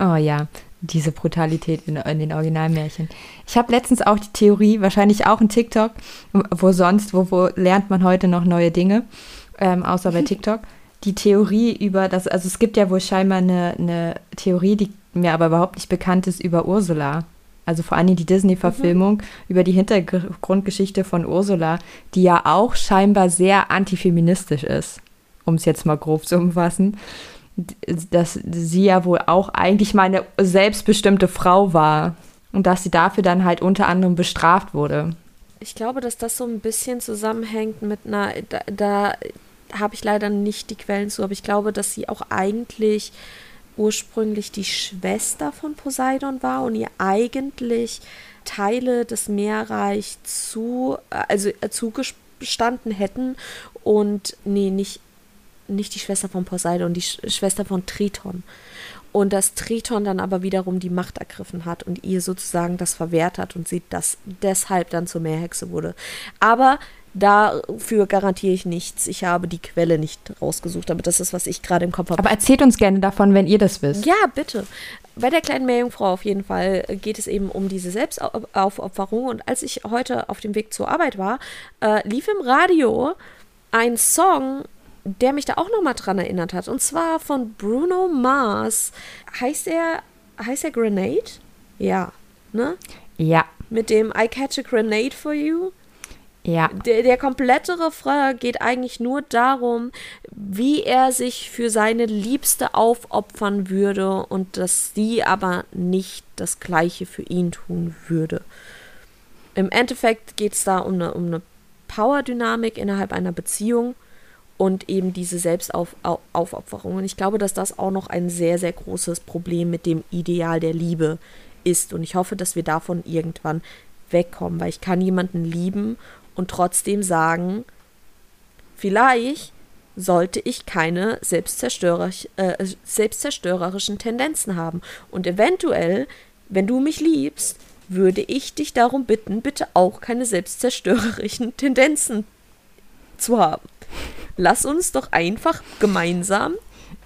Oh ja, diese Brutalität in, in den Originalmärchen. Ich habe letztens auch die Theorie, wahrscheinlich auch in TikTok, wo sonst, wo, wo lernt man heute noch neue Dinge, ähm, außer bei TikTok die Theorie über das, also es gibt ja wohl scheinbar eine, eine Theorie, die mir aber überhaupt nicht bekannt ist, über Ursula. Also vor allem die Disney-Verfilmung mhm. über die Hintergrundgeschichte von Ursula, die ja auch scheinbar sehr antifeministisch ist, um es jetzt mal grob zu umfassen. Dass sie ja wohl auch eigentlich mal eine selbstbestimmte Frau war und dass sie dafür dann halt unter anderem bestraft wurde. Ich glaube, dass das so ein bisschen zusammenhängt mit einer, da, da habe ich leider nicht die Quellen zu, aber ich glaube, dass sie auch eigentlich ursprünglich die Schwester von Poseidon war und ihr eigentlich Teile des Meerreichs zu, also äh, zugestanden hätten und nee, nicht, nicht die Schwester von Poseidon, die Sch Schwester von Triton. Und dass Triton dann aber wiederum die Macht ergriffen hat und ihr sozusagen das verwehrt hat und sie das deshalb dann zur Meerhexe wurde. Aber Dafür garantiere ich nichts. Ich habe die Quelle nicht rausgesucht, aber das ist, was ich gerade im Kopf habe. Aber erzählt uns gerne davon, wenn ihr das wisst. Ja, bitte. Bei der kleinen Meerjungfrau auf jeden Fall geht es eben um diese Selbstaufopferung. Und als ich heute auf dem Weg zur Arbeit war, äh, lief im Radio ein Song, der mich da auch nochmal dran erinnert hat. Und zwar von Bruno Mars. Heißt er, heißt er Grenade? Ja, ne? Ja. Mit dem I catch a grenade for you. Ja. Der, der komplette Refrain geht eigentlich nur darum, wie er sich für seine Liebste aufopfern würde und dass sie aber nicht das Gleiche für ihn tun würde. Im Endeffekt geht es da um eine, um eine Power-Dynamik innerhalb einer Beziehung und eben diese Selbstaufopferung. Und ich glaube, dass das auch noch ein sehr, sehr großes Problem mit dem Ideal der Liebe ist. Und ich hoffe, dass wir davon irgendwann wegkommen, weil ich kann jemanden lieben und trotzdem sagen, vielleicht sollte ich keine selbstzerstörerisch, äh, selbstzerstörerischen Tendenzen haben. Und eventuell, wenn du mich liebst, würde ich dich darum bitten, bitte auch keine selbstzerstörerischen Tendenzen zu haben. Lass uns doch einfach gemeinsam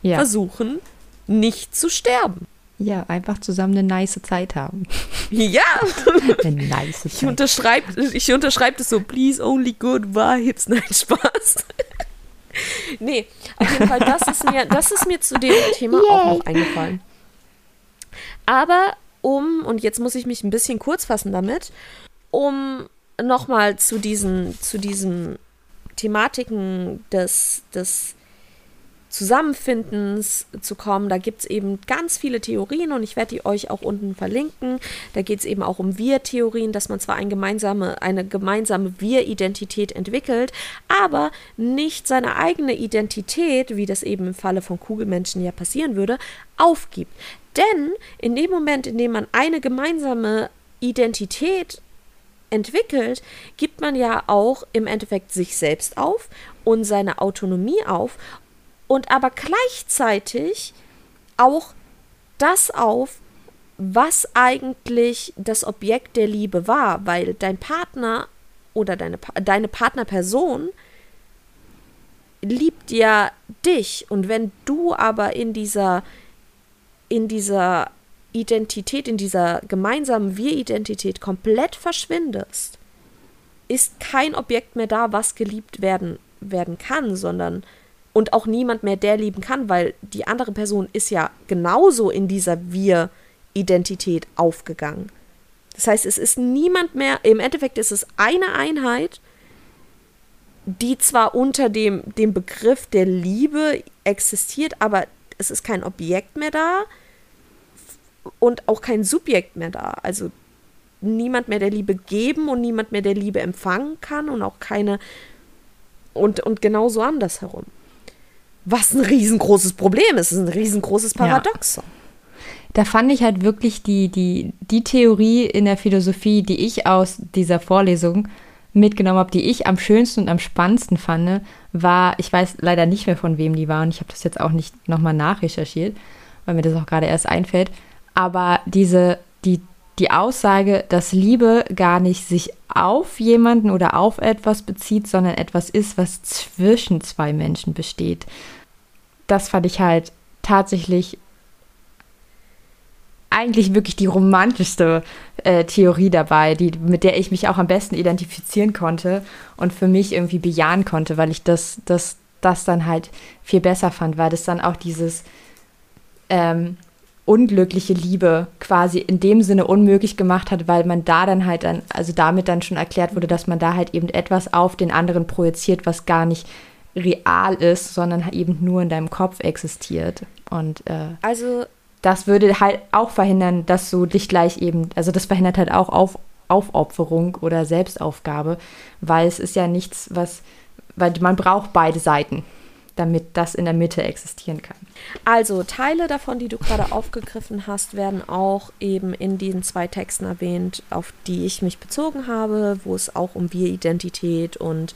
ja. versuchen, nicht zu sterben. Ja, einfach zusammen eine nice Zeit haben. Ja! eine nice Zeit. Ich unterschreibe ich unterschreib das so, please only good vibes. Nein, Spaß. nee, auf jeden Fall, das ist mir, das ist mir zu dem Thema Yay. auch noch eingefallen. Aber um, und jetzt muss ich mich ein bisschen kurz fassen damit, um nochmal zu diesen, zu diesen Thematiken des, des Zusammenfindens zu kommen. Da gibt es eben ganz viele Theorien und ich werde die euch auch unten verlinken. Da geht es eben auch um Wir-Theorien, dass man zwar ein gemeinsame, eine gemeinsame Wir-Identität entwickelt, aber nicht seine eigene Identität, wie das eben im Falle von Kugelmenschen ja passieren würde, aufgibt. Denn in dem Moment, in dem man eine gemeinsame Identität entwickelt, gibt man ja auch im Endeffekt sich selbst auf und seine Autonomie auf und aber gleichzeitig auch das auf, was eigentlich das Objekt der Liebe war, weil dein Partner oder deine, deine Partnerperson liebt ja dich. Und wenn du aber in dieser in dieser Identität, in dieser gemeinsamen Wir-Identität komplett verschwindest, ist kein Objekt mehr da, was geliebt werden, werden kann, sondern und auch niemand mehr, der lieben kann, weil die andere Person ist ja genauso in dieser Wir-Identität aufgegangen. Das heißt, es ist niemand mehr, im Endeffekt ist es eine Einheit, die zwar unter dem, dem Begriff der Liebe existiert, aber es ist kein Objekt mehr da und auch kein Subjekt mehr da. Also niemand mehr der Liebe geben und niemand mehr der Liebe empfangen kann und auch keine und, und genauso andersherum. Was ein riesengroßes Problem ist. Ist ein riesengroßes Paradoxon. Ja. Da fand ich halt wirklich die, die, die Theorie in der Philosophie, die ich aus dieser Vorlesung mitgenommen habe, die ich am schönsten und am spannendsten fand, war, ich weiß leider nicht mehr von wem die war und ich habe das jetzt auch nicht nochmal nachrecherchiert, weil mir das auch gerade erst einfällt, aber diese, die, die Aussage, dass Liebe gar nicht sich auf jemanden oder auf etwas bezieht, sondern etwas ist, was zwischen zwei Menschen besteht das fand ich halt tatsächlich eigentlich wirklich die romantischste äh, Theorie dabei, die, mit der ich mich auch am besten identifizieren konnte und für mich irgendwie bejahen konnte, weil ich das, das, das dann halt viel besser fand, weil das dann auch dieses ähm, unglückliche Liebe quasi in dem Sinne unmöglich gemacht hat, weil man da dann halt dann, also damit dann schon erklärt wurde, dass man da halt eben etwas auf den anderen projiziert, was gar nicht real ist, sondern eben nur in deinem Kopf existiert. Und äh, also das würde halt auch verhindern, dass du dich gleich eben, also das verhindert halt auch auf, Aufopferung oder Selbstaufgabe, weil es ist ja nichts, was, weil man braucht beide Seiten, damit das in der Mitte existieren kann. Also Teile davon, die du gerade aufgegriffen hast, werden auch eben in diesen zwei Texten erwähnt, auf die ich mich bezogen habe, wo es auch um Wir-Identität und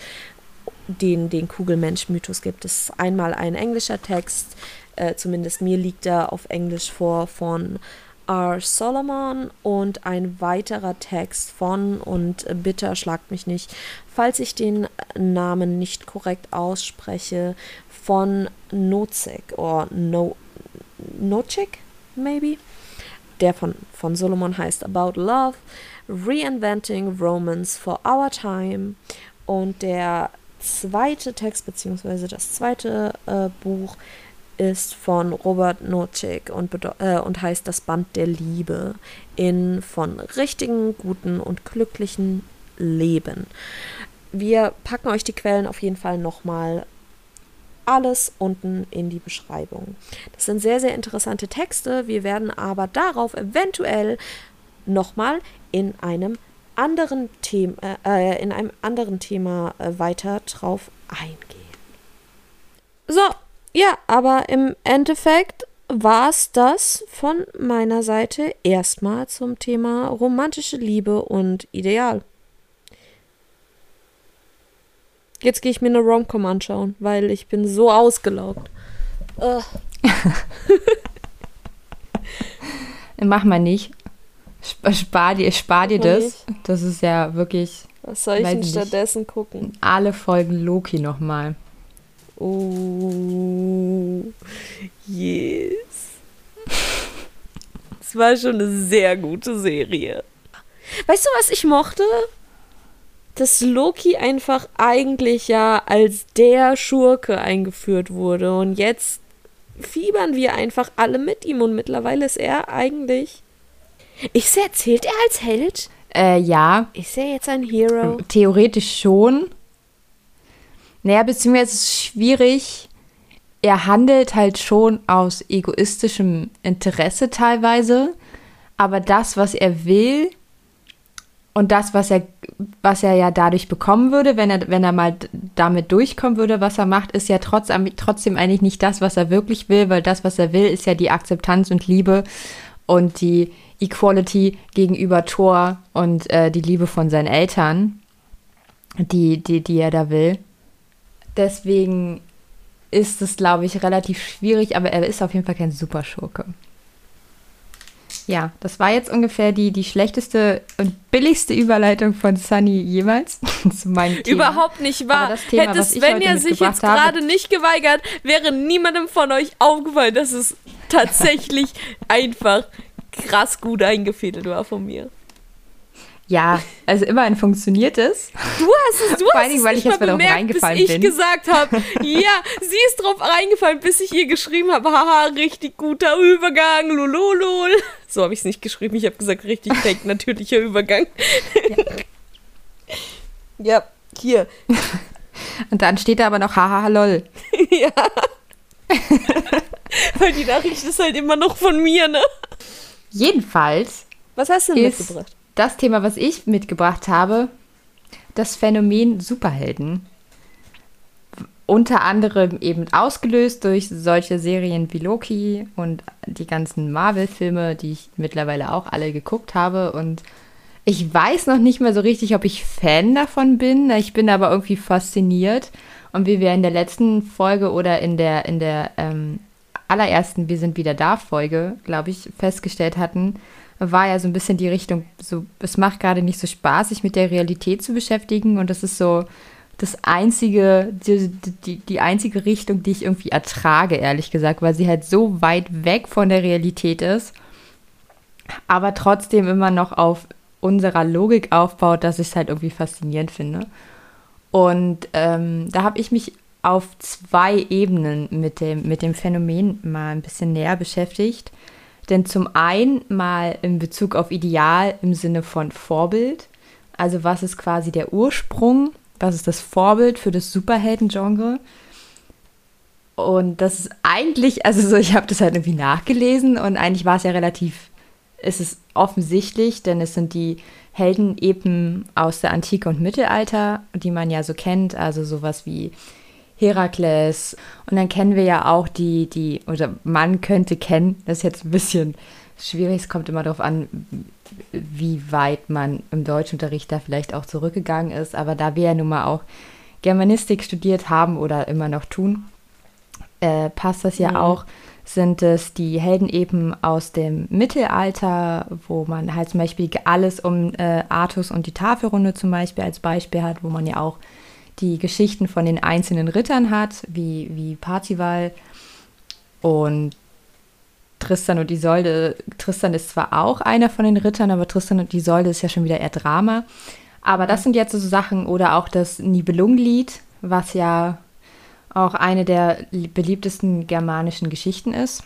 den, den Kugelmensch-Mythos gibt. Es ist einmal ein englischer Text, äh, zumindest mir liegt er auf Englisch vor, von R. Solomon und ein weiterer Text von, und bitte erschlagt mich nicht, falls ich den Namen nicht korrekt ausspreche, von Nozek oder no, Nocek, maybe? Der von, von Solomon heißt About Love, Reinventing Romance for Our Time und der zweite Text, beziehungsweise das zweite äh, Buch, ist von Robert Nocek und, äh, und heißt Das Band der Liebe in von richtigen, guten und glücklichen Leben. Wir packen euch die Quellen auf jeden Fall nochmal alles unten in die Beschreibung. Das sind sehr, sehr interessante Texte. Wir werden aber darauf eventuell nochmal in einem anderen Thema, äh, in einem anderen Thema äh, weiter drauf eingehen. So, ja, aber im Endeffekt war es das von meiner Seite erstmal zum Thema romantische Liebe und Ideal. Jetzt gehe ich mir eine Romcom anschauen, weil ich bin so ausgelaugt. Uh. Mach mal nicht. Spar dir, spar dir das. Das ist ja wirklich. Was soll ich denn stattdessen gucken? Alle Folgen Loki nochmal. Oh, yes. Es war schon eine sehr gute Serie. Weißt du, was ich mochte? Dass Loki einfach eigentlich ja als der Schurke eingeführt wurde und jetzt fiebern wir einfach alle mit ihm und mittlerweile ist er eigentlich. Ist er, zählt er als Held? Äh, ja. Ist er jetzt ein Hero? Theoretisch schon. Naja, beziehungsweise ist es schwierig. Er handelt halt schon aus egoistischem Interesse teilweise. Aber das, was er will und das, was er, was er ja dadurch bekommen würde, wenn er, wenn er mal damit durchkommen würde, was er macht, ist ja trotz, trotzdem eigentlich nicht das, was er wirklich will, weil das, was er will, ist ja die Akzeptanz und Liebe und die Equality gegenüber Thor und äh, die Liebe von seinen Eltern, die, die, die er da will. Deswegen ist es, glaube ich, relativ schwierig, aber er ist auf jeden Fall kein Superschurke. Ja, das war jetzt ungefähr die, die schlechteste und billigste Überleitung von Sunny jemals zu meinem Thema. Überhaupt nicht wahr. Das Thema, Hätte Svenja sich jetzt gerade nicht geweigert, wäre niemandem von euch aufgefallen, dass es tatsächlich einfach krass gut eingefädelt war von mir. Ja, also immerhin funktioniert es. Du hast es, du Vor hast es weil ich jetzt mal bemerkt, reingefallen bis ich bin. gesagt habe, ja, sie ist drauf reingefallen, bis ich ihr geschrieben habe, haha, richtig guter Übergang, lululul. So habe ich es nicht geschrieben, ich habe gesagt, richtig fake, natürlicher Übergang. Ja. ja, hier. Und dann steht da aber noch haha, lol. ja. weil die Nachricht ist halt immer noch von mir, ne? Jedenfalls. Was hast du denn mitgebracht? Das Thema, was ich mitgebracht habe, das Phänomen Superhelden. Unter anderem eben ausgelöst durch solche Serien wie Loki und die ganzen Marvel-Filme, die ich mittlerweile auch alle geguckt habe. Und ich weiß noch nicht mehr so richtig, ob ich Fan davon bin. Ich bin aber irgendwie fasziniert. Und wie wir in der letzten Folge oder in der, in der ähm, allerersten Wir sind wieder da Folge, glaube ich, festgestellt hatten, war ja so ein bisschen die Richtung, so, es macht gerade nicht so Spaß, sich mit der Realität zu beschäftigen und das ist so das einzige, die, die, die einzige Richtung, die ich irgendwie ertrage, ehrlich gesagt, weil sie halt so weit weg von der Realität ist, aber trotzdem immer noch auf unserer Logik aufbaut, dass ich es halt irgendwie faszinierend finde. Und ähm, da habe ich mich auf zwei Ebenen mit dem, mit dem Phänomen mal ein bisschen näher beschäftigt. Denn zum einen mal in Bezug auf Ideal im Sinne von Vorbild. Also was ist quasi der Ursprung? Was ist das Vorbild für das Superhelden-Genre? Und das ist eigentlich, also so, ich habe das halt irgendwie nachgelesen und eigentlich war es ja relativ, ist es offensichtlich, denn es sind die Helden eben aus der Antike und Mittelalter, die man ja so kennt, also sowas wie Herakles. Und dann kennen wir ja auch die, die, oder man könnte kennen, das ist jetzt ein bisschen schwierig, es kommt immer darauf an, wie weit man im Deutschunterricht da vielleicht auch zurückgegangen ist. Aber da wir ja nun mal auch Germanistik studiert haben oder immer noch tun, äh, passt das ja mhm. auch. Sind es die Helden eben aus dem Mittelalter, wo man halt zum Beispiel alles um äh, Artus und die Tafelrunde zum Beispiel als Beispiel hat, wo man ja auch die Geschichten von den einzelnen Rittern hat, wie, wie Parzival und Tristan und Isolde. Tristan ist zwar auch einer von den Rittern, aber Tristan und Isolde ist ja schon wieder eher Drama. Aber das sind jetzt so Sachen, oder auch das Nibelungenlied, was ja auch eine der beliebtesten germanischen Geschichten ist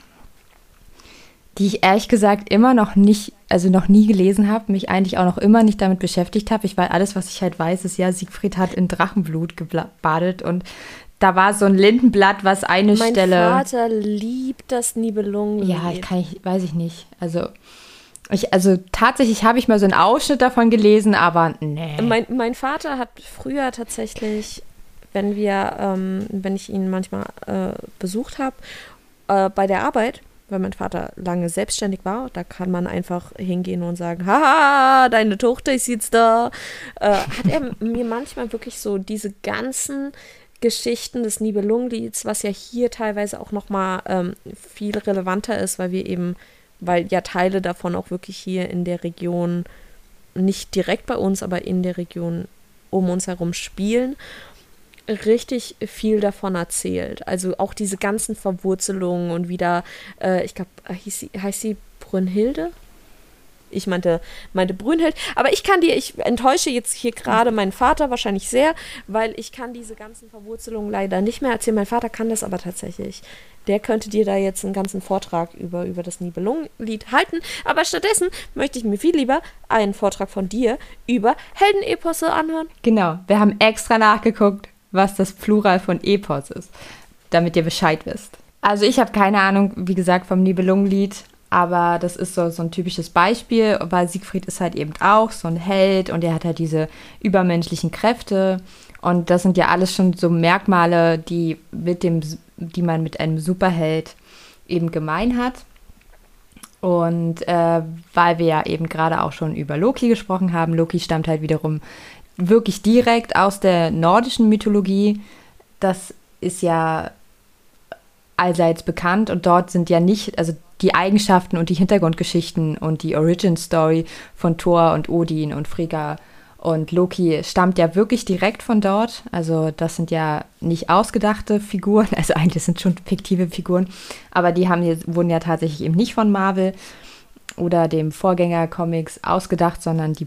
die ich ehrlich gesagt immer noch nicht, also noch nie gelesen habe, mich eigentlich auch noch immer nicht damit beschäftigt habe. Ich weiß, alles, was ich halt weiß, ist ja, Siegfried hat in Drachenblut gebadet und da war so ein Lindenblatt, was eine mein Stelle. Mein Vater liebt das Nibelungenlied. Ja, ich kann ich, weiß ich nicht. Also Ich, also tatsächlich habe ich mal so einen Ausschnitt davon gelesen, aber nee. Mein, mein Vater hat früher tatsächlich, wenn wir, ähm, wenn ich ihn manchmal äh, besucht habe, äh, bei der Arbeit, weil mein Vater lange selbstständig war, da kann man einfach hingehen und sagen, haha, deine Tochter ist jetzt da, äh, hat er mir manchmal wirklich so diese ganzen Geschichten des Nibelungenlieds, was ja hier teilweise auch noch mal ähm, viel relevanter ist, weil wir eben weil ja Teile davon auch wirklich hier in der Region, nicht direkt bei uns, aber in der Region um uns herum spielen, richtig viel davon erzählt. Also auch diese ganzen Verwurzelungen und wieder, äh, ich glaube, heißt sie Brünnhilde? ich meinte, meinte Brünnhild. Aber ich kann dir, ich enttäusche jetzt hier gerade meinen Vater wahrscheinlich sehr, weil ich kann diese ganzen Verwurzelungen leider nicht mehr erzählen. Mein Vater kann das aber tatsächlich. Der könnte dir da jetzt einen ganzen Vortrag über, über das Nibelungenlied halten. Aber stattdessen möchte ich mir viel lieber einen Vortrag von dir über Heldeneposse anhören. Genau, wir haben extra nachgeguckt, was das Plural von Epos ist, damit ihr Bescheid wisst. Also ich habe keine Ahnung, wie gesagt, vom Nibelungenlied, aber das ist so, so ein typisches Beispiel, weil Siegfried ist halt eben auch so ein Held und er hat halt diese übermenschlichen Kräfte. Und das sind ja alles schon so Merkmale, die, mit dem, die man mit einem Superheld eben gemein hat. Und äh, weil wir ja eben gerade auch schon über Loki gesprochen haben, Loki stammt halt wiederum wirklich direkt aus der nordischen Mythologie. Das ist ja allseits bekannt und dort sind ja nicht, also die Eigenschaften und die Hintergrundgeschichten und die Origin Story von Thor und Odin und Frigga und Loki stammt ja wirklich direkt von dort. Also das sind ja nicht ausgedachte Figuren, also eigentlich sind schon fiktive Figuren, aber die haben wurden ja tatsächlich eben nicht von Marvel oder dem Vorgänger Comics ausgedacht, sondern die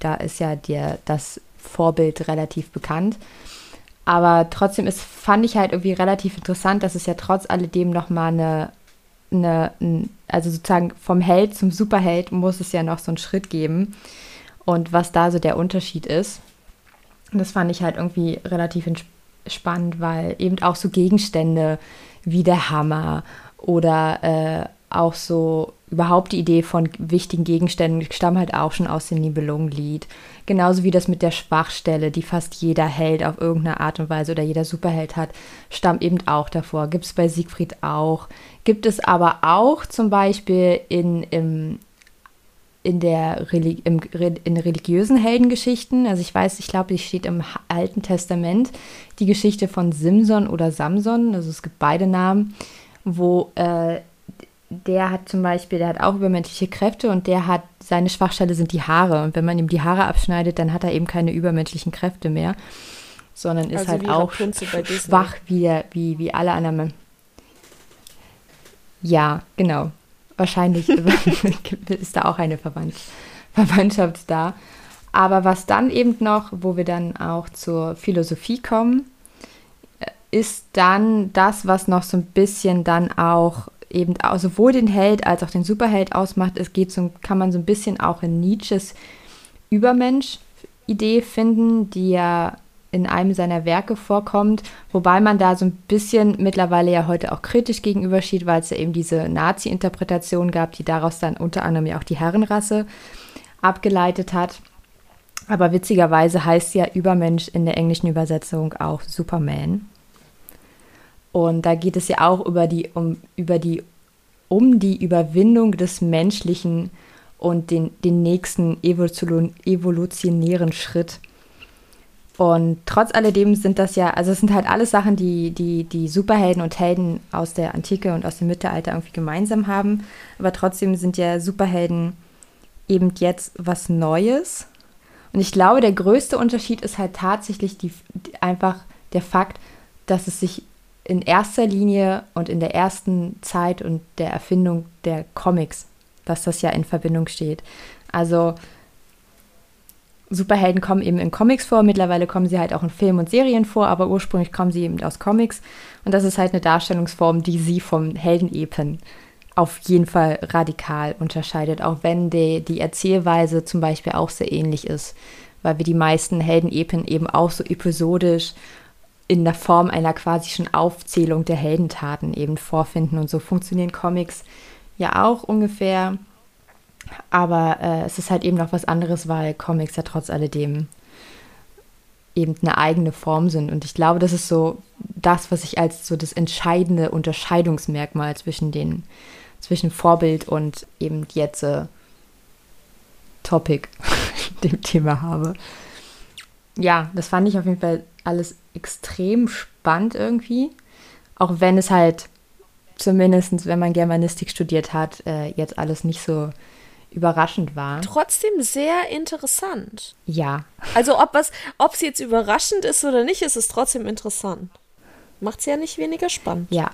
da ist ja der, das Vorbild relativ bekannt. Aber trotzdem ist, fand ich halt irgendwie relativ interessant, dass es ja trotz alledem nochmal eine eine, also sozusagen vom Held zum Superheld muss es ja noch so einen Schritt geben. Und was da so der Unterschied ist. Und das fand ich halt irgendwie relativ spannend, weil eben auch so Gegenstände wie der Hammer oder äh, auch so überhaupt die Idee von wichtigen Gegenständen stammt halt auch schon aus dem Nibelungenlied. Genauso wie das mit der Schwachstelle, die fast jeder Held auf irgendeine Art und Weise oder jeder Superheld hat, stammt eben auch davor. Gibt es bei Siegfried auch. Gibt es aber auch zum Beispiel in, im, in, der Reli im, in religiösen Heldengeschichten. Also ich weiß, ich glaube, die steht im Alten Testament die Geschichte von Simson oder Samson. Also es gibt beide Namen, wo äh, der hat zum Beispiel, der hat auch übermenschliche Kräfte und der hat, seine Schwachstelle sind die Haare. Und wenn man ihm die Haare abschneidet, dann hat er eben keine übermenschlichen Kräfte mehr, sondern ist also halt auch schwach wie, wie, wie alle anderen. Ja, genau. Wahrscheinlich ist da auch eine Verwandtschaft da. Aber was dann eben noch, wo wir dann auch zur Philosophie kommen, äh, ist dann das, was noch so ein bisschen dann auch eben sowohl den Held als auch den Superheld ausmacht. Es geht so, kann man so ein bisschen auch in Nietzsches Übermensch-Idee finden, die ja in einem seiner Werke vorkommt, wobei man da so ein bisschen mittlerweile ja heute auch kritisch gegenübersteht, weil es ja eben diese Nazi-Interpretation gab, die daraus dann unter anderem ja auch die Herrenrasse abgeleitet hat. Aber witzigerweise heißt ja Übermensch in der englischen Übersetzung auch Superman. Und da geht es ja auch über die, um, über die, um die Überwindung des Menschlichen und den, den nächsten evolutionären Schritt. Und trotz alledem sind das ja, also es sind halt alles Sachen, die, die die Superhelden und Helden aus der Antike und aus dem Mittelalter irgendwie gemeinsam haben. Aber trotzdem sind ja Superhelden eben jetzt was Neues. Und ich glaube, der größte Unterschied ist halt tatsächlich die, einfach der Fakt, dass es sich in erster Linie und in der ersten Zeit und der Erfindung der Comics, dass das ja in Verbindung steht. Also Superhelden kommen eben in Comics vor, mittlerweile kommen sie halt auch in Filmen und Serien vor, aber ursprünglich kommen sie eben aus Comics. Und das ist halt eine Darstellungsform, die sie vom Heldenepen auf jeden Fall radikal unterscheidet, auch wenn die, die Erzählweise zum Beispiel auch sehr ähnlich ist, weil wir die meisten Heldenepen eben auch so episodisch in der Form einer quasi schon Aufzählung der Heldentaten eben vorfinden. Und so funktionieren Comics ja auch ungefähr. Aber äh, es ist halt eben noch was anderes, weil Comics ja trotz alledem eben eine eigene Form sind. Und ich glaube, das ist so das, was ich als so das entscheidende Unterscheidungsmerkmal zwischen den, zwischen Vorbild und eben jetzt äh, Topic, dem Thema habe. Ja, das fand ich auf jeden Fall alles extrem spannend irgendwie. Auch wenn es halt zumindest, wenn man Germanistik studiert hat, äh, jetzt alles nicht so überraschend war. Trotzdem sehr interessant. Ja. Also ob es jetzt überraschend ist oder nicht, ist es trotzdem interessant. Macht es ja nicht weniger spannend. Ja.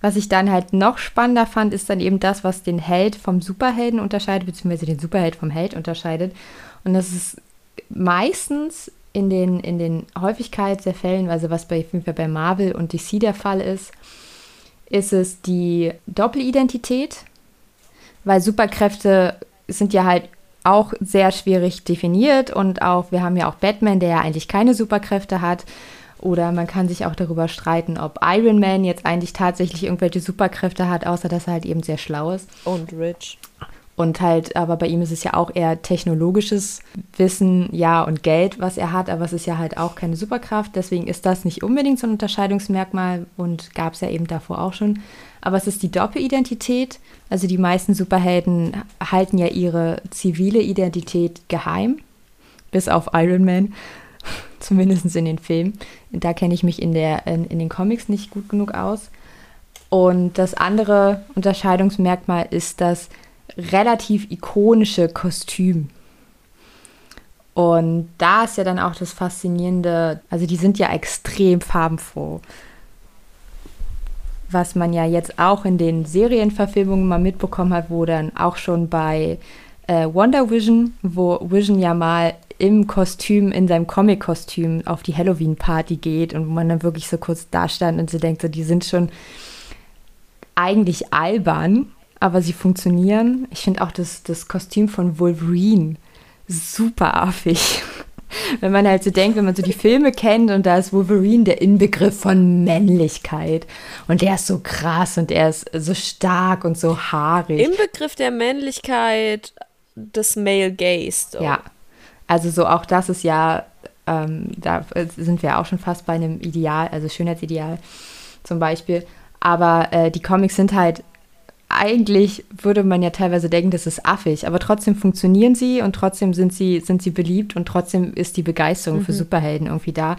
Was ich dann halt noch spannender fand, ist dann eben das, was den Held vom Superhelden unterscheidet, beziehungsweise den Superheld vom Held unterscheidet. Und das ist meistens in den, in den Häufigkeit der Fällen, also was bei, bei Marvel und DC der Fall ist, ist es die Doppelidentität, weil Superkräfte sind ja halt auch sehr schwierig definiert und auch, wir haben ja auch Batman, der ja eigentlich keine Superkräfte hat. Oder man kann sich auch darüber streiten, ob Iron Man jetzt eigentlich tatsächlich irgendwelche Superkräfte hat, außer dass er halt eben sehr schlau ist. Und rich. Und halt, aber bei ihm ist es ja auch eher technologisches Wissen, ja, und Geld, was er hat, aber es ist ja halt auch keine Superkraft. Deswegen ist das nicht unbedingt so ein Unterscheidungsmerkmal und gab es ja eben davor auch schon. Aber es ist die Doppelidentität. Also die meisten Superhelden halten ja ihre zivile Identität geheim, bis auf Iron Man, zumindest in den Filmen. Da kenne ich mich in, der, in, in den Comics nicht gut genug aus. Und das andere Unterscheidungsmerkmal ist das relativ ikonische Kostüm. Und da ist ja dann auch das Faszinierende, also die sind ja extrem farbenfroh. Was man ja jetzt auch in den Serienverfilmungen mal mitbekommen hat, wo dann auch schon bei äh, Wonder Vision, wo Vision ja mal im Kostüm, in seinem Comic-Kostüm auf die Halloween-Party geht und man dann wirklich so kurz da stand und so denkt, so, die sind schon eigentlich albern, aber sie funktionieren. Ich finde auch das, das Kostüm von Wolverine super affig. wenn man halt so denkt, wenn man so die Filme kennt und da ist Wolverine der Inbegriff von Männlichkeit und der ist so krass und er ist so stark und so haarig. Inbegriff der Männlichkeit des Male Gaze. Ja, also so auch das ist ja, ähm, da sind wir auch schon fast bei einem Ideal, also Schönheitsideal zum Beispiel. Aber äh, die Comics sind halt eigentlich würde man ja teilweise denken, das ist affig, aber trotzdem funktionieren sie und trotzdem sind sie, sind sie beliebt und trotzdem ist die Begeisterung mhm. für Superhelden irgendwie da.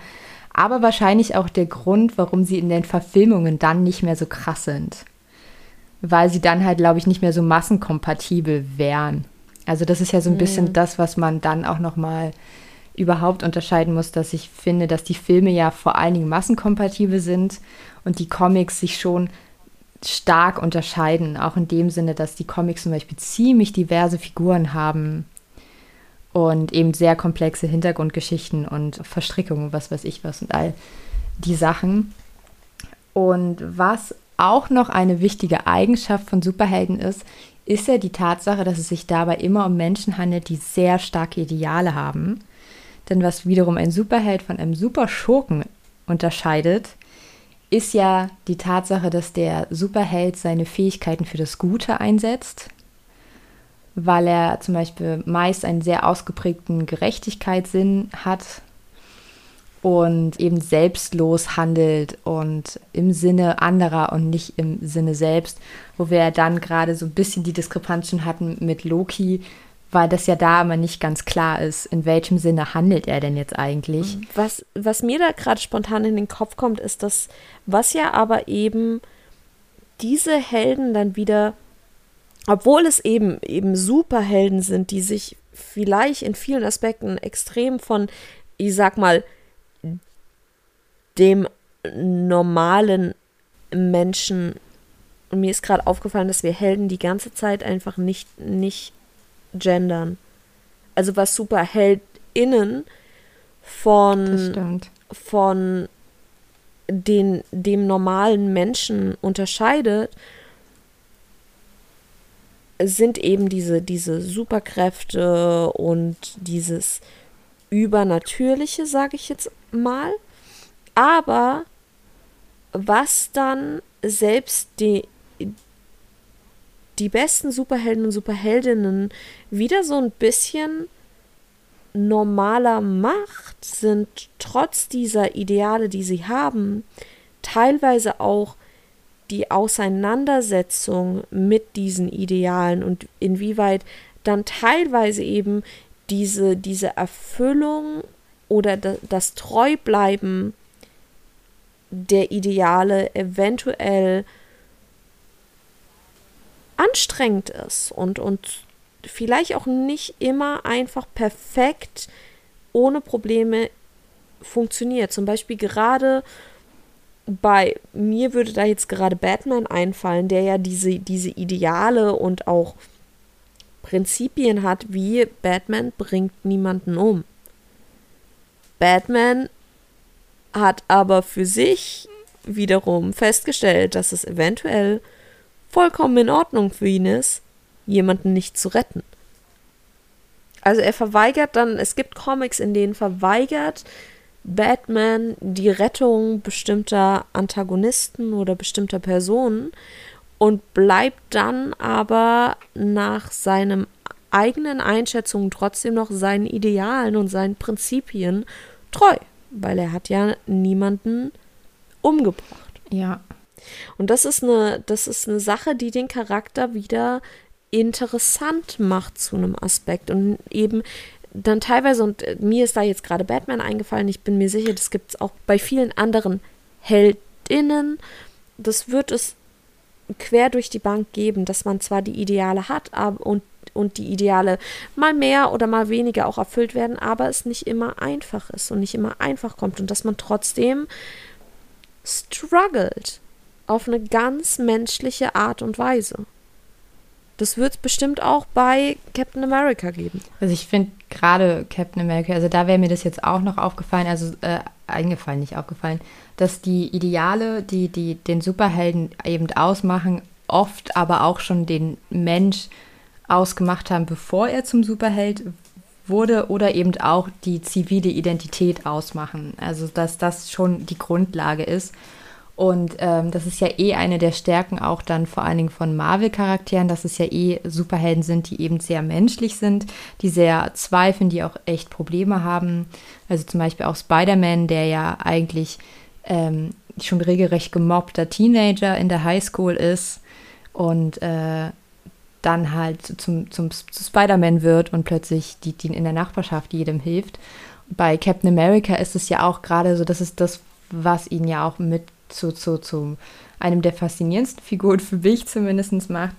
Aber wahrscheinlich auch der Grund, warum sie in den Verfilmungen dann nicht mehr so krass sind. Weil sie dann halt, glaube ich, nicht mehr so massenkompatibel wären. Also das ist ja so ein mhm. bisschen das, was man dann auch noch mal überhaupt unterscheiden muss, dass ich finde, dass die Filme ja vor allen Dingen massenkompatibel sind und die Comics sich schon stark unterscheiden, auch in dem Sinne, dass die Comics zum Beispiel ziemlich diverse Figuren haben und eben sehr komplexe Hintergrundgeschichten und Verstrickungen, was weiß ich was und all die Sachen. Und was auch noch eine wichtige Eigenschaft von Superhelden ist, ist ja die Tatsache, dass es sich dabei immer um Menschen handelt, die sehr starke Ideale haben. Denn was wiederum ein Superheld von einem Superschurken unterscheidet, ist ja die Tatsache, dass der Superheld seine Fähigkeiten für das Gute einsetzt, weil er zum Beispiel meist einen sehr ausgeprägten Gerechtigkeitssinn hat und eben selbstlos handelt und im Sinne anderer und nicht im Sinne selbst, wo wir dann gerade so ein bisschen die Diskrepanz schon hatten mit Loki, weil das ja da immer nicht ganz klar ist, in welchem Sinne handelt er denn jetzt eigentlich. Was, was mir da gerade spontan in den Kopf kommt, ist das, was ja aber eben diese Helden dann wieder, obwohl es eben eben Superhelden sind, die sich vielleicht in vielen Aspekten extrem von, ich sag mal, dem normalen Menschen und mir ist gerade aufgefallen, dass wir Helden die ganze Zeit einfach nicht, nicht gendern. Also was SuperheldInnen von, von den, dem normalen Menschen unterscheidet, sind eben diese, diese Superkräfte und dieses Übernatürliche, sage ich jetzt mal. Aber was dann selbst die, die besten Superhelden und Superheldinnen wieder so ein bisschen normaler macht, sind trotz dieser Ideale, die sie haben, teilweise auch die Auseinandersetzung mit diesen Idealen und inwieweit dann teilweise eben diese, diese Erfüllung oder das Treubleiben der Ideale eventuell anstrengend ist und, und vielleicht auch nicht immer einfach perfekt ohne Probleme funktioniert. Zum Beispiel gerade bei mir würde da jetzt gerade Batman einfallen, der ja diese, diese Ideale und auch Prinzipien hat, wie Batman bringt niemanden um. Batman hat aber für sich wiederum festgestellt, dass es eventuell vollkommen in Ordnung für ihn ist, jemanden nicht zu retten. Also er verweigert dann, es gibt Comics, in denen verweigert Batman die Rettung bestimmter Antagonisten oder bestimmter Personen und bleibt dann aber nach seinen eigenen Einschätzungen trotzdem noch seinen Idealen und seinen Prinzipien treu, weil er hat ja niemanden umgebracht. Ja. Und das ist eine, das ist eine Sache, die den Charakter wieder interessant macht zu einem Aspekt. Und eben dann teilweise, und äh, mir ist da jetzt gerade Batman eingefallen, ich bin mir sicher, das gibt es auch bei vielen anderen Heldinnen, das wird es quer durch die Bank geben, dass man zwar die Ideale hat aber, und, und die Ideale mal mehr oder mal weniger auch erfüllt werden, aber es nicht immer einfach ist und nicht immer einfach kommt und dass man trotzdem struggelt auf eine ganz menschliche Art und Weise. Das wird es bestimmt auch bei Captain America geben. Also ich finde gerade Captain America, also da wäre mir das jetzt auch noch aufgefallen, also äh, eingefallen, nicht aufgefallen, dass die Ideale, die, die den Superhelden eben ausmachen, oft aber auch schon den Mensch ausgemacht haben, bevor er zum Superheld wurde oder eben auch die zivile Identität ausmachen. Also dass das schon die Grundlage ist. Und ähm, das ist ja eh eine der Stärken auch dann vor allen Dingen von Marvel-Charakteren, dass es ja eh Superhelden sind, die eben sehr menschlich sind, die sehr zweifeln, die auch echt Probleme haben. Also zum Beispiel auch Spider-Man, der ja eigentlich ähm, schon regelrecht gemobbter Teenager in der Highschool ist und äh, dann halt zum, zum, zu Spider-Man wird und plötzlich die, die in der Nachbarschaft jedem hilft. Bei Captain America ist es ja auch gerade so, das ist das, was ihn ja auch mit zu, zu, zu einem der faszinierendsten Figuren für mich zumindest macht,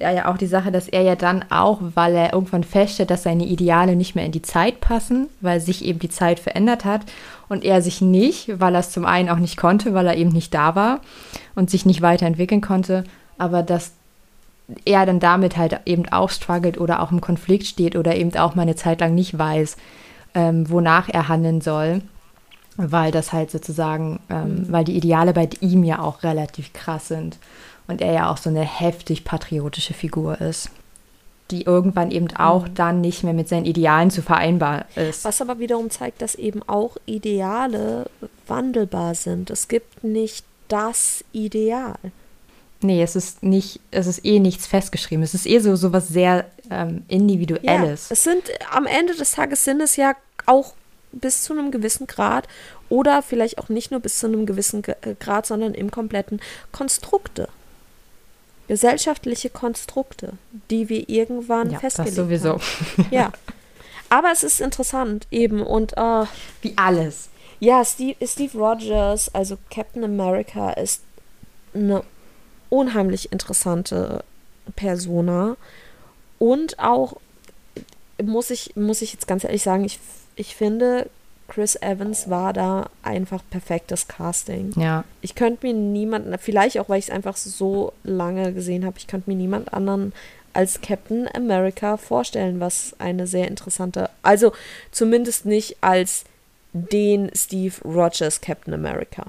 ja, ja auch die Sache, dass er ja dann auch, weil er irgendwann feststellt, dass seine Ideale nicht mehr in die Zeit passen, weil sich eben die Zeit verändert hat und er sich nicht, weil er es zum einen auch nicht konnte, weil er eben nicht da war und sich nicht weiterentwickeln konnte, aber dass er dann damit halt eben auch struggelt oder auch im Konflikt steht oder eben auch mal eine Zeit lang nicht weiß, ähm, wonach er handeln soll weil das halt sozusagen, ähm, mhm. weil die Ideale bei ihm ja auch relativ krass sind und er ja auch so eine heftig patriotische Figur ist, die irgendwann eben auch mhm. dann nicht mehr mit seinen Idealen zu vereinbar ist. Was aber wiederum zeigt, dass eben auch Ideale wandelbar sind. Es gibt nicht das Ideal. Nee, es ist nicht, es ist eh nichts festgeschrieben. Es ist eh so, so was sehr ähm, Individuelles. Ja, es sind am Ende des Tages sind es ja auch bis zu einem gewissen Grad oder vielleicht auch nicht nur bis zu einem gewissen äh, Grad, sondern im kompletten Konstrukte. Gesellschaftliche Konstrukte, die wir irgendwann ja, festgelegt das sowieso. haben. Ja. Aber es ist interessant eben und uh, wie alles. Ja, Steve, Steve Rogers, also Captain America, ist eine unheimlich interessante Persona und auch muss ich muss ich jetzt ganz ehrlich sagen, ich ich finde, Chris Evans war da einfach perfektes Casting. Ja. Ich könnte mir niemanden, vielleicht auch, weil ich es einfach so lange gesehen habe, ich könnte mir niemand anderen als Captain America vorstellen, was eine sehr interessante, also zumindest nicht als den Steve Rogers Captain America.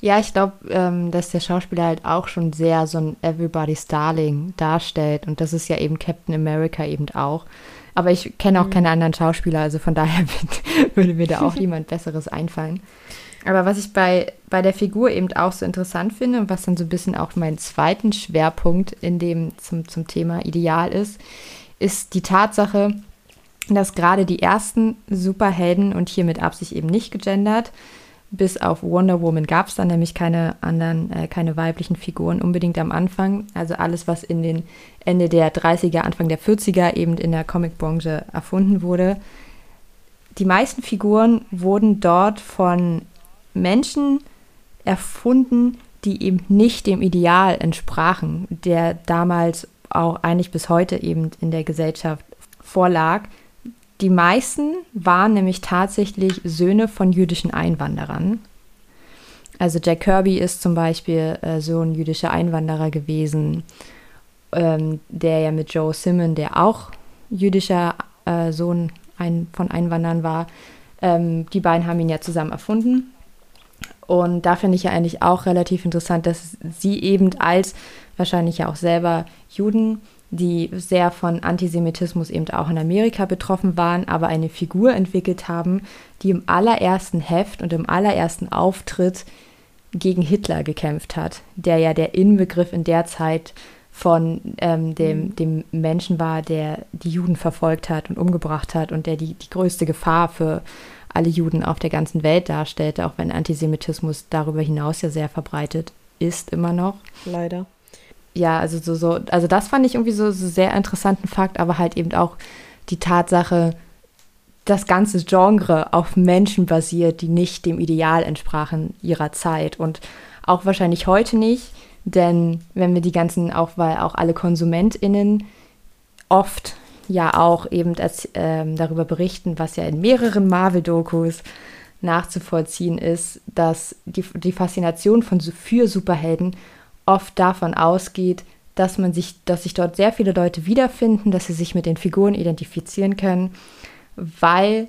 Ja, ich glaube, ähm, dass der Schauspieler halt auch schon sehr so ein Everybody's Darling darstellt und das ist ja eben Captain America eben auch. Aber ich kenne auch mhm. keine anderen Schauspieler, also von daher würde mir da auch niemand Besseres einfallen. Aber was ich bei, bei der Figur eben auch so interessant finde und was dann so ein bisschen auch mein zweiten Schwerpunkt in dem zum, zum Thema Ideal ist, ist die Tatsache, dass gerade die ersten Superhelden und hier mit Absicht eben nicht gegendert, bis auf Wonder Woman gab es dann nämlich keine anderen, äh, keine weiblichen Figuren unbedingt am Anfang. Also alles, was in den Ende der 30er, Anfang der 40er eben in der Comicbranche erfunden wurde. Die meisten Figuren wurden dort von Menschen erfunden, die eben nicht dem Ideal entsprachen, der damals auch eigentlich bis heute eben in der Gesellschaft vorlag. Die meisten waren nämlich tatsächlich Söhne von jüdischen Einwanderern. Also Jack Kirby ist zum Beispiel äh, Sohn jüdischer Einwanderer gewesen, ähm, der ja mit Joe Simon, der auch jüdischer äh, Sohn ein, von Einwanderern war, ähm, die beiden haben ihn ja zusammen erfunden. Und da finde ich ja eigentlich auch relativ interessant, dass sie eben als wahrscheinlich ja auch selber Juden die sehr von Antisemitismus eben auch in Amerika betroffen waren, aber eine Figur entwickelt haben, die im allerersten Heft und im allerersten Auftritt gegen Hitler gekämpft hat, der ja der Inbegriff in der Zeit von ähm, dem, mhm. dem Menschen war, der die Juden verfolgt hat und umgebracht hat und der die, die größte Gefahr für alle Juden auf der ganzen Welt darstellte, auch wenn Antisemitismus darüber hinaus ja sehr verbreitet ist immer noch. Leider ja, also so, so, also das fand ich irgendwie so, so sehr interessanten Fakt, aber halt eben auch die Tatsache, das ganze Genre auf Menschen basiert, die nicht dem Ideal entsprachen ihrer Zeit und auch wahrscheinlich heute nicht, denn wenn wir die ganzen, auch weil auch alle KonsumentInnen oft ja auch eben als, ähm, darüber berichten, was ja in mehreren Marvel-Dokus nachzuvollziehen ist, dass die, die Faszination von, für Superhelden oft davon ausgeht, dass man sich, dass sich dort sehr viele Leute wiederfinden, dass sie sich mit den Figuren identifizieren können, weil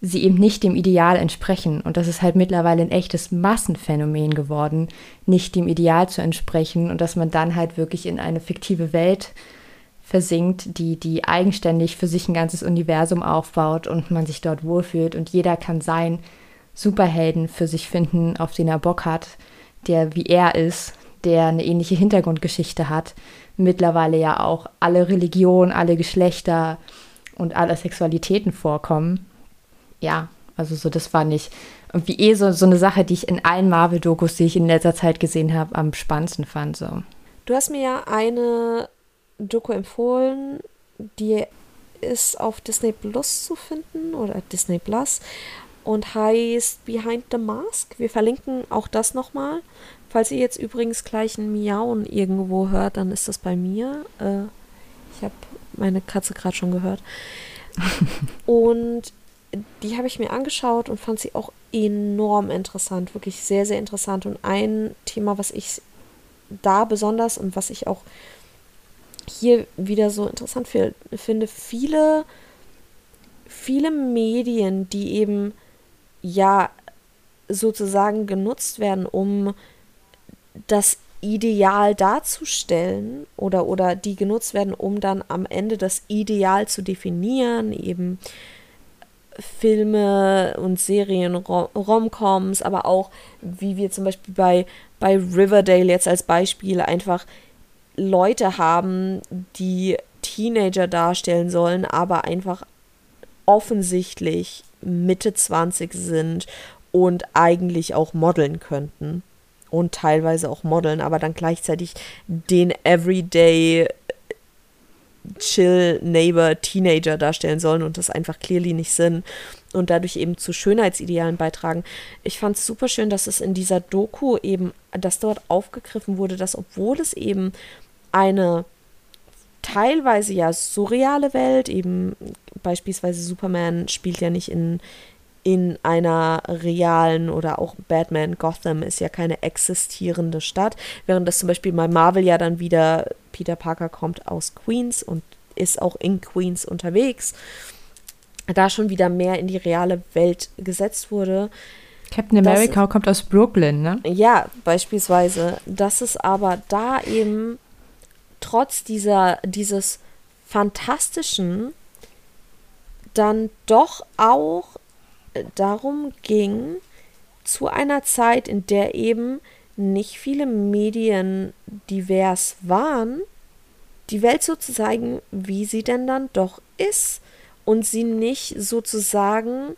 sie eben nicht dem Ideal entsprechen. Und das ist halt mittlerweile ein echtes Massenphänomen geworden, nicht dem Ideal zu entsprechen und dass man dann halt wirklich in eine fiktive Welt versinkt, die, die eigenständig für sich ein ganzes Universum aufbaut und man sich dort wohlfühlt und jeder kann seinen Superhelden für sich finden, auf den er Bock hat, der wie er ist der eine ähnliche Hintergrundgeschichte hat, mittlerweile ja auch alle Religionen, alle Geschlechter und alle Sexualitäten vorkommen. Ja, also so, das fand ich irgendwie eh so, so eine Sache, die ich in allen Marvel-Dokus, die ich in letzter Zeit gesehen habe, am spannendsten fand. So. Du hast mir ja eine Doku empfohlen, die ist auf Disney Plus zu finden oder Disney Plus und heißt Behind the Mask. Wir verlinken auch das nochmal. Falls ihr jetzt übrigens gleich ein Miauen irgendwo hört, dann ist das bei mir. Äh, ich habe meine Katze gerade schon gehört. und die habe ich mir angeschaut und fand sie auch enorm interessant, wirklich sehr, sehr interessant. Und ein Thema, was ich da besonders und was ich auch hier wieder so interessant finde, viele, viele Medien, die eben ja sozusagen genutzt werden, um das Ideal darzustellen oder, oder die genutzt werden, um dann am Ende das Ideal zu definieren, eben Filme und Serien, Romcoms, aber auch wie wir zum Beispiel bei, bei Riverdale jetzt als Beispiel einfach Leute haben, die Teenager darstellen sollen, aber einfach offensichtlich Mitte 20 sind und eigentlich auch modeln könnten und teilweise auch modeln, aber dann gleichzeitig den Everyday Chill Neighbor Teenager darstellen sollen und das einfach clearly nicht sind und dadurch eben zu Schönheitsidealen beitragen. Ich fand es super schön, dass es in dieser Doku eben, dass dort aufgegriffen wurde, dass obwohl es eben eine teilweise ja surreale Welt, eben beispielsweise Superman spielt ja nicht in, in einer realen oder auch Batman Gotham ist ja keine existierende Stadt, während das zum Beispiel bei Marvel ja dann wieder Peter Parker kommt aus Queens und ist auch in Queens unterwegs, da schon wieder mehr in die reale Welt gesetzt wurde. Captain America das, kommt aus Brooklyn, ne? Ja, beispielsweise. Dass es aber da eben trotz dieser, dieses fantastischen dann doch auch darum ging, zu einer Zeit, in der eben nicht viele Medien divers waren, die Welt so zu zeigen, wie sie denn dann doch ist und sie nicht sozusagen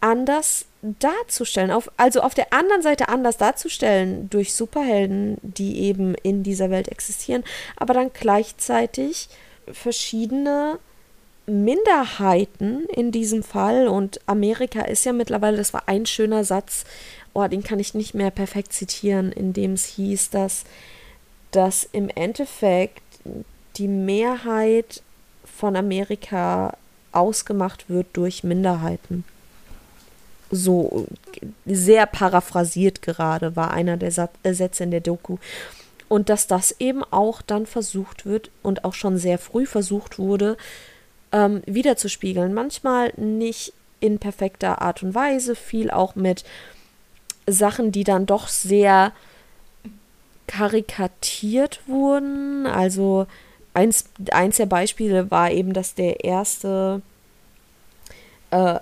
anders darzustellen. Auf, also auf der anderen Seite anders darzustellen durch Superhelden, die eben in dieser Welt existieren, aber dann gleichzeitig verschiedene Minderheiten in diesem Fall und Amerika ist ja mittlerweile, das war ein schöner Satz, oh, den kann ich nicht mehr perfekt zitieren, in dem es hieß, dass, dass im Endeffekt die Mehrheit von Amerika ausgemacht wird durch Minderheiten. So sehr paraphrasiert gerade war einer der Sat äh, Sätze in der Doku. Und dass das eben auch dann versucht wird und auch schon sehr früh versucht wurde, ähm, wiederzuspiegeln. Manchmal nicht in perfekter Art und Weise, viel auch mit Sachen, die dann doch sehr karikatiert wurden. Also eins, eins der Beispiele war eben, dass der erste äh,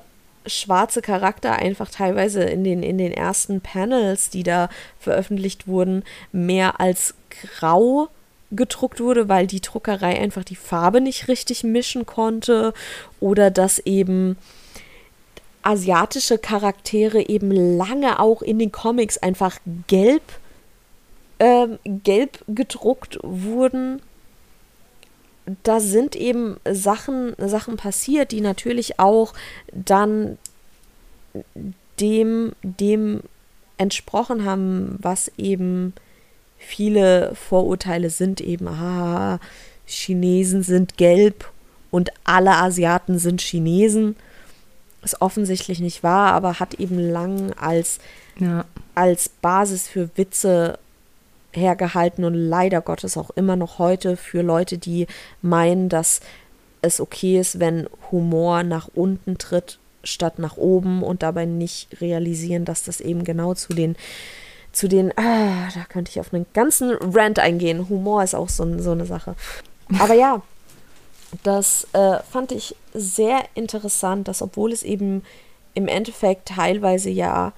schwarze Charakter einfach teilweise in den, in den ersten Panels, die da veröffentlicht wurden, mehr als grau gedruckt wurde, weil die Druckerei einfach die Farbe nicht richtig mischen konnte oder dass eben asiatische Charaktere eben lange auch in den Comics einfach gelb ähm, gelb gedruckt wurden. Da sind eben Sachen, Sachen passiert, die natürlich auch dann dem, dem entsprochen haben, was eben viele Vorurteile sind eben, ah, Chinesen sind gelb und alle Asiaten sind Chinesen. Ist offensichtlich nicht wahr, aber hat eben lang als, ja. als Basis für Witze hergehalten und leider Gottes auch immer noch heute für Leute, die meinen, dass es okay ist, wenn Humor nach unten tritt statt nach oben und dabei nicht realisieren, dass das eben genau zu den zu den, ah, da könnte ich auf einen ganzen Rant eingehen. Humor ist auch so, so eine Sache. Aber ja, das äh, fand ich sehr interessant, dass obwohl es eben im Endeffekt teilweise ja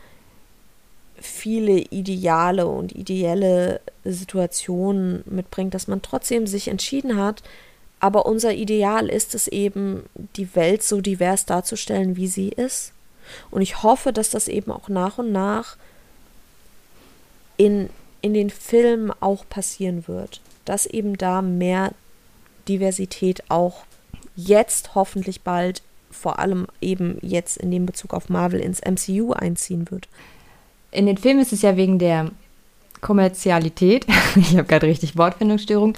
viele ideale und ideelle Situationen mitbringt, dass man trotzdem sich entschieden hat, aber unser Ideal ist es eben, die Welt so divers darzustellen, wie sie ist. Und ich hoffe, dass das eben auch nach und nach in, in den Filmen auch passieren wird, dass eben da mehr Diversität auch jetzt hoffentlich bald, vor allem eben jetzt in dem Bezug auf Marvel ins MCU einziehen wird. In den Filmen ist es ja wegen der Kommerzialität, ich habe gerade richtig Wortfindungsstörung,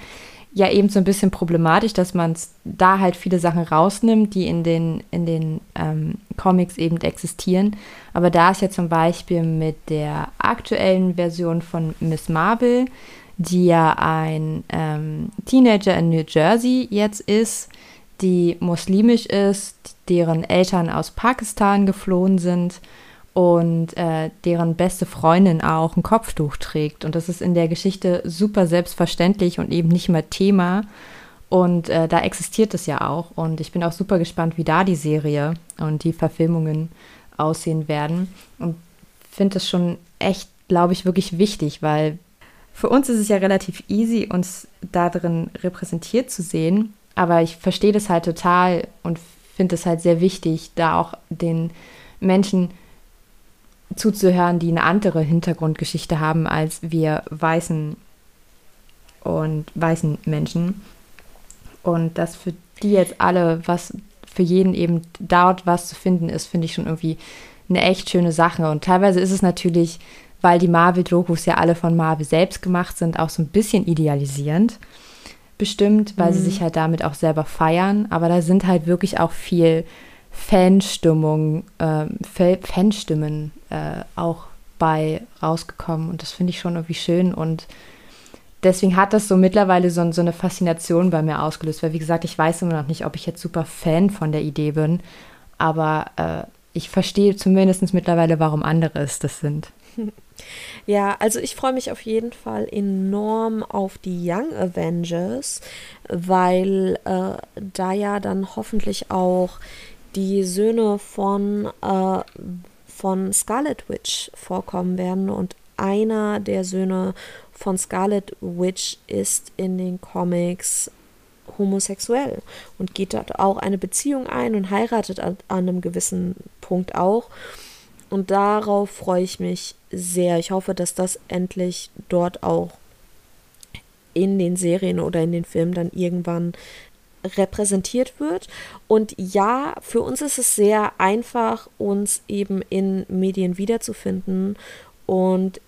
ja eben so ein bisschen problematisch, dass man da halt viele Sachen rausnimmt, die in den, in den ähm, Comics eben existieren. Aber da ist ja zum Beispiel mit der aktuellen Version von Miss Marvel, die ja ein ähm, Teenager in New Jersey jetzt ist, die muslimisch ist, deren Eltern aus Pakistan geflohen sind und äh, deren beste Freundin auch ein Kopftuch trägt. Und das ist in der Geschichte super selbstverständlich und eben nicht mehr Thema. Und äh, da existiert es ja auch. Und ich bin auch super gespannt, wie da die Serie und die Verfilmungen aussehen werden. Und finde das schon echt, glaube ich, wirklich wichtig, weil für uns ist es ja relativ easy, uns da drin repräsentiert zu sehen. Aber ich verstehe das halt total und finde es halt sehr wichtig, da auch den Menschen zuzuhören, die eine andere Hintergrundgeschichte haben als wir weißen und weißen Menschen. Und dass für die jetzt alle, was für jeden eben dort was zu finden ist, finde ich schon irgendwie eine echt schöne Sache. Und teilweise ist es natürlich, weil die Marvel-Dokus ja alle von Marvel selbst gemacht sind, auch so ein bisschen idealisierend. Bestimmt, weil mhm. sie sich halt damit auch selber feiern. Aber da sind halt wirklich auch viel Fanstimmung, äh, Fanstimmen äh, auch bei rausgekommen. Und das finde ich schon irgendwie schön. Und deswegen hat das so mittlerweile so, so, eine Faszination bei mir ausgelöst. Weil, wie gesagt, ich weiß immer noch nicht, ob ich jetzt super Fan von der Idee bin. Aber äh, ich verstehe zumindest mittlerweile, warum andere es das sind. Ja, also ich freue mich auf jeden Fall enorm auf die Young Avengers, weil äh, da ja dann hoffentlich auch die Söhne von, äh, von Scarlet Witch vorkommen werden. Und einer der Söhne von Scarlet Witch ist in den Comics homosexuell und geht dort auch eine Beziehung ein und heiratet an, an einem gewissen Punkt auch. Und darauf freue ich mich sehr. Ich hoffe, dass das endlich dort auch in den Serien oder in den Filmen dann irgendwann repräsentiert wird. Und ja, für uns ist es sehr einfach, uns eben in Medien wiederzufinden. Und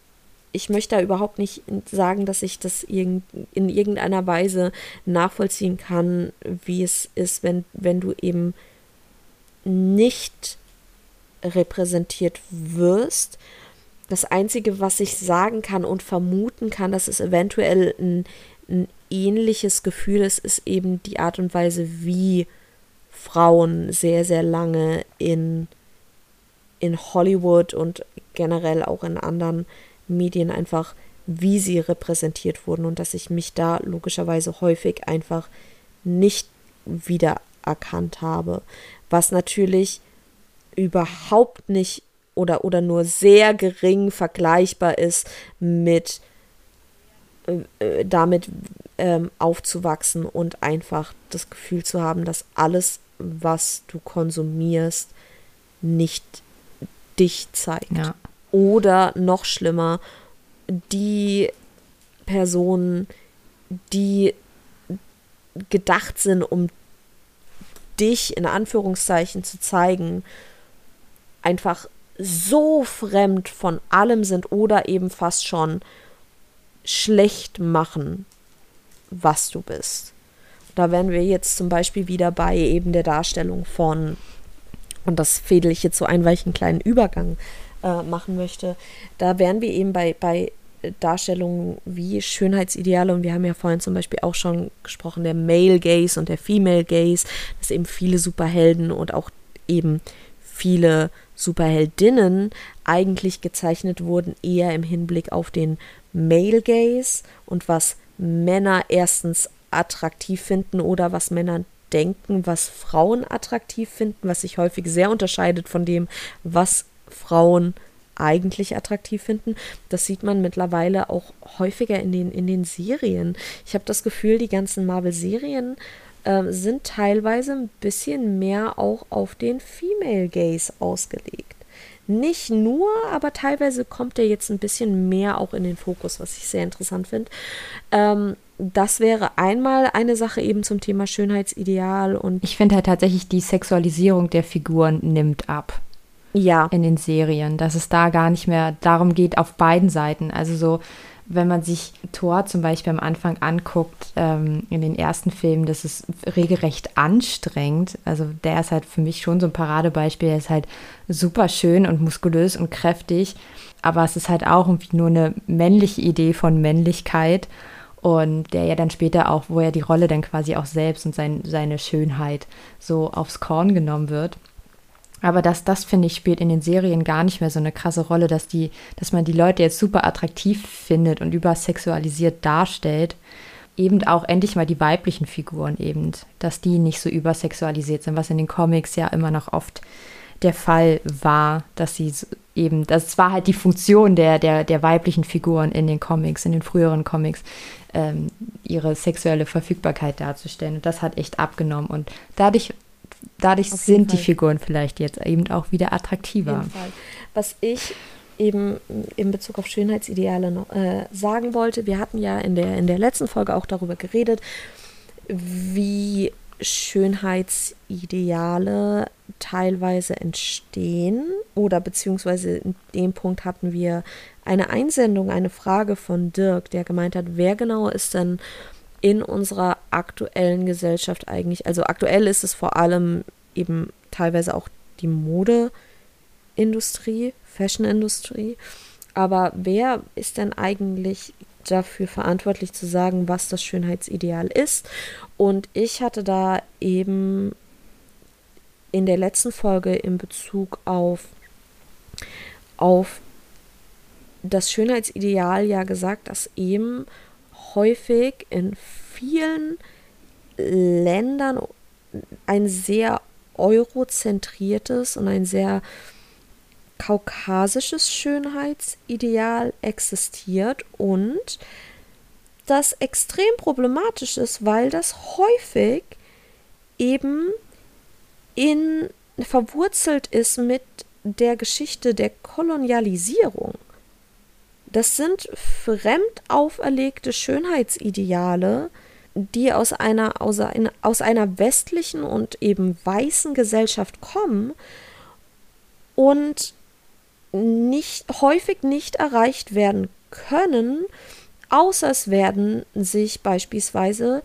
ich möchte da überhaupt nicht sagen, dass ich das in irgendeiner Weise nachvollziehen kann, wie es ist, wenn, wenn du eben nicht repräsentiert wirst. Das Einzige, was ich sagen kann und vermuten kann, dass es eventuell ein, ein ähnliches Gefühl ist, ist eben die Art und Weise, wie Frauen sehr, sehr lange in, in Hollywood und generell auch in anderen Medien einfach, wie sie repräsentiert wurden und dass ich mich da logischerweise häufig einfach nicht wiedererkannt habe. Was natürlich überhaupt nicht oder, oder nur sehr gering vergleichbar ist mit äh, damit ähm, aufzuwachsen und einfach das Gefühl zu haben, dass alles, was du konsumierst, nicht dich zeigt. Ja. Oder noch schlimmer, die Personen, die gedacht sind, um dich in Anführungszeichen zu zeigen, einfach so fremd von allem sind oder eben fast schon schlecht machen, was du bist. Da wären wir jetzt zum Beispiel wieder bei eben der Darstellung von, und das fädel ich jetzt so ein, weil ich einen kleinen Übergang äh, machen möchte, da wären wir eben bei, bei Darstellungen wie Schönheitsideale und wir haben ja vorhin zum Beispiel auch schon gesprochen, der Male Gaze und der Female Gaze, dass eben viele Superhelden und auch eben viele Superheldinnen eigentlich gezeichnet wurden, eher im Hinblick auf den Male Gaze und was Männer erstens attraktiv finden oder was Männer denken, was Frauen attraktiv finden, was sich häufig sehr unterscheidet von dem, was Frauen eigentlich attraktiv finden. Das sieht man mittlerweile auch häufiger in den, in den Serien. Ich habe das Gefühl, die ganzen Marvel-Serien äh, sind teilweise ein bisschen mehr auch auf den Female Gaze ausgelegt. Nicht nur, aber teilweise kommt er jetzt ein bisschen mehr auch in den Fokus, was ich sehr interessant finde. Ähm, das wäre einmal eine Sache eben zum Thema Schönheitsideal und. Ich finde halt tatsächlich, die Sexualisierung der Figuren nimmt ab. Ja. In den Serien, dass es da gar nicht mehr darum geht, auf beiden Seiten. Also so, wenn man sich Thor zum Beispiel am Anfang anguckt, ähm, in den ersten Filmen, das ist regelrecht anstrengend. Also der ist halt für mich schon so ein Paradebeispiel. Er ist halt super schön und muskulös und kräftig, aber es ist halt auch irgendwie nur eine männliche Idee von Männlichkeit und der ja dann später auch, wo er die Rolle dann quasi auch selbst und sein, seine Schönheit so aufs Korn genommen wird. Aber das, das finde ich, spielt in den Serien gar nicht mehr so eine krasse Rolle, dass die, dass man die Leute jetzt super attraktiv findet und übersexualisiert darstellt. Eben auch endlich mal die weiblichen Figuren eben, dass die nicht so übersexualisiert sind, was in den Comics ja immer noch oft der Fall war, dass sie eben, das war halt die Funktion der, der, der weiblichen Figuren in den Comics, in den früheren Comics, ähm, ihre sexuelle Verfügbarkeit darzustellen. Und das hat echt abgenommen. Und dadurch dadurch sind die Figuren vielleicht jetzt eben auch wieder attraktiver. Was ich eben in Bezug auf Schönheitsideale noch, äh, sagen wollte, wir hatten ja in der, in der letzten Folge auch darüber geredet, wie Schönheitsideale teilweise entstehen oder beziehungsweise in dem Punkt hatten wir eine Einsendung, eine Frage von Dirk, der gemeint hat, wer genau ist denn in unserer aktuellen Gesellschaft eigentlich, also aktuell ist es vor allem eben teilweise auch die Modeindustrie, Fashionindustrie, aber wer ist denn eigentlich dafür verantwortlich zu sagen, was das Schönheitsideal ist? Und ich hatte da eben in der letzten Folge in Bezug auf, auf das Schönheitsideal ja gesagt, dass eben häufig in vielen Ländern ein sehr eurozentriertes und ein sehr kaukasisches Schönheitsideal existiert und das extrem problematisch ist, weil das häufig eben in verwurzelt ist mit der Geschichte der Kolonialisierung. Das sind fremd auferlegte Schönheitsideale, die aus einer, aus, einer, aus einer westlichen und eben weißen Gesellschaft kommen und nicht, häufig nicht erreicht werden können, außer es werden sich beispielsweise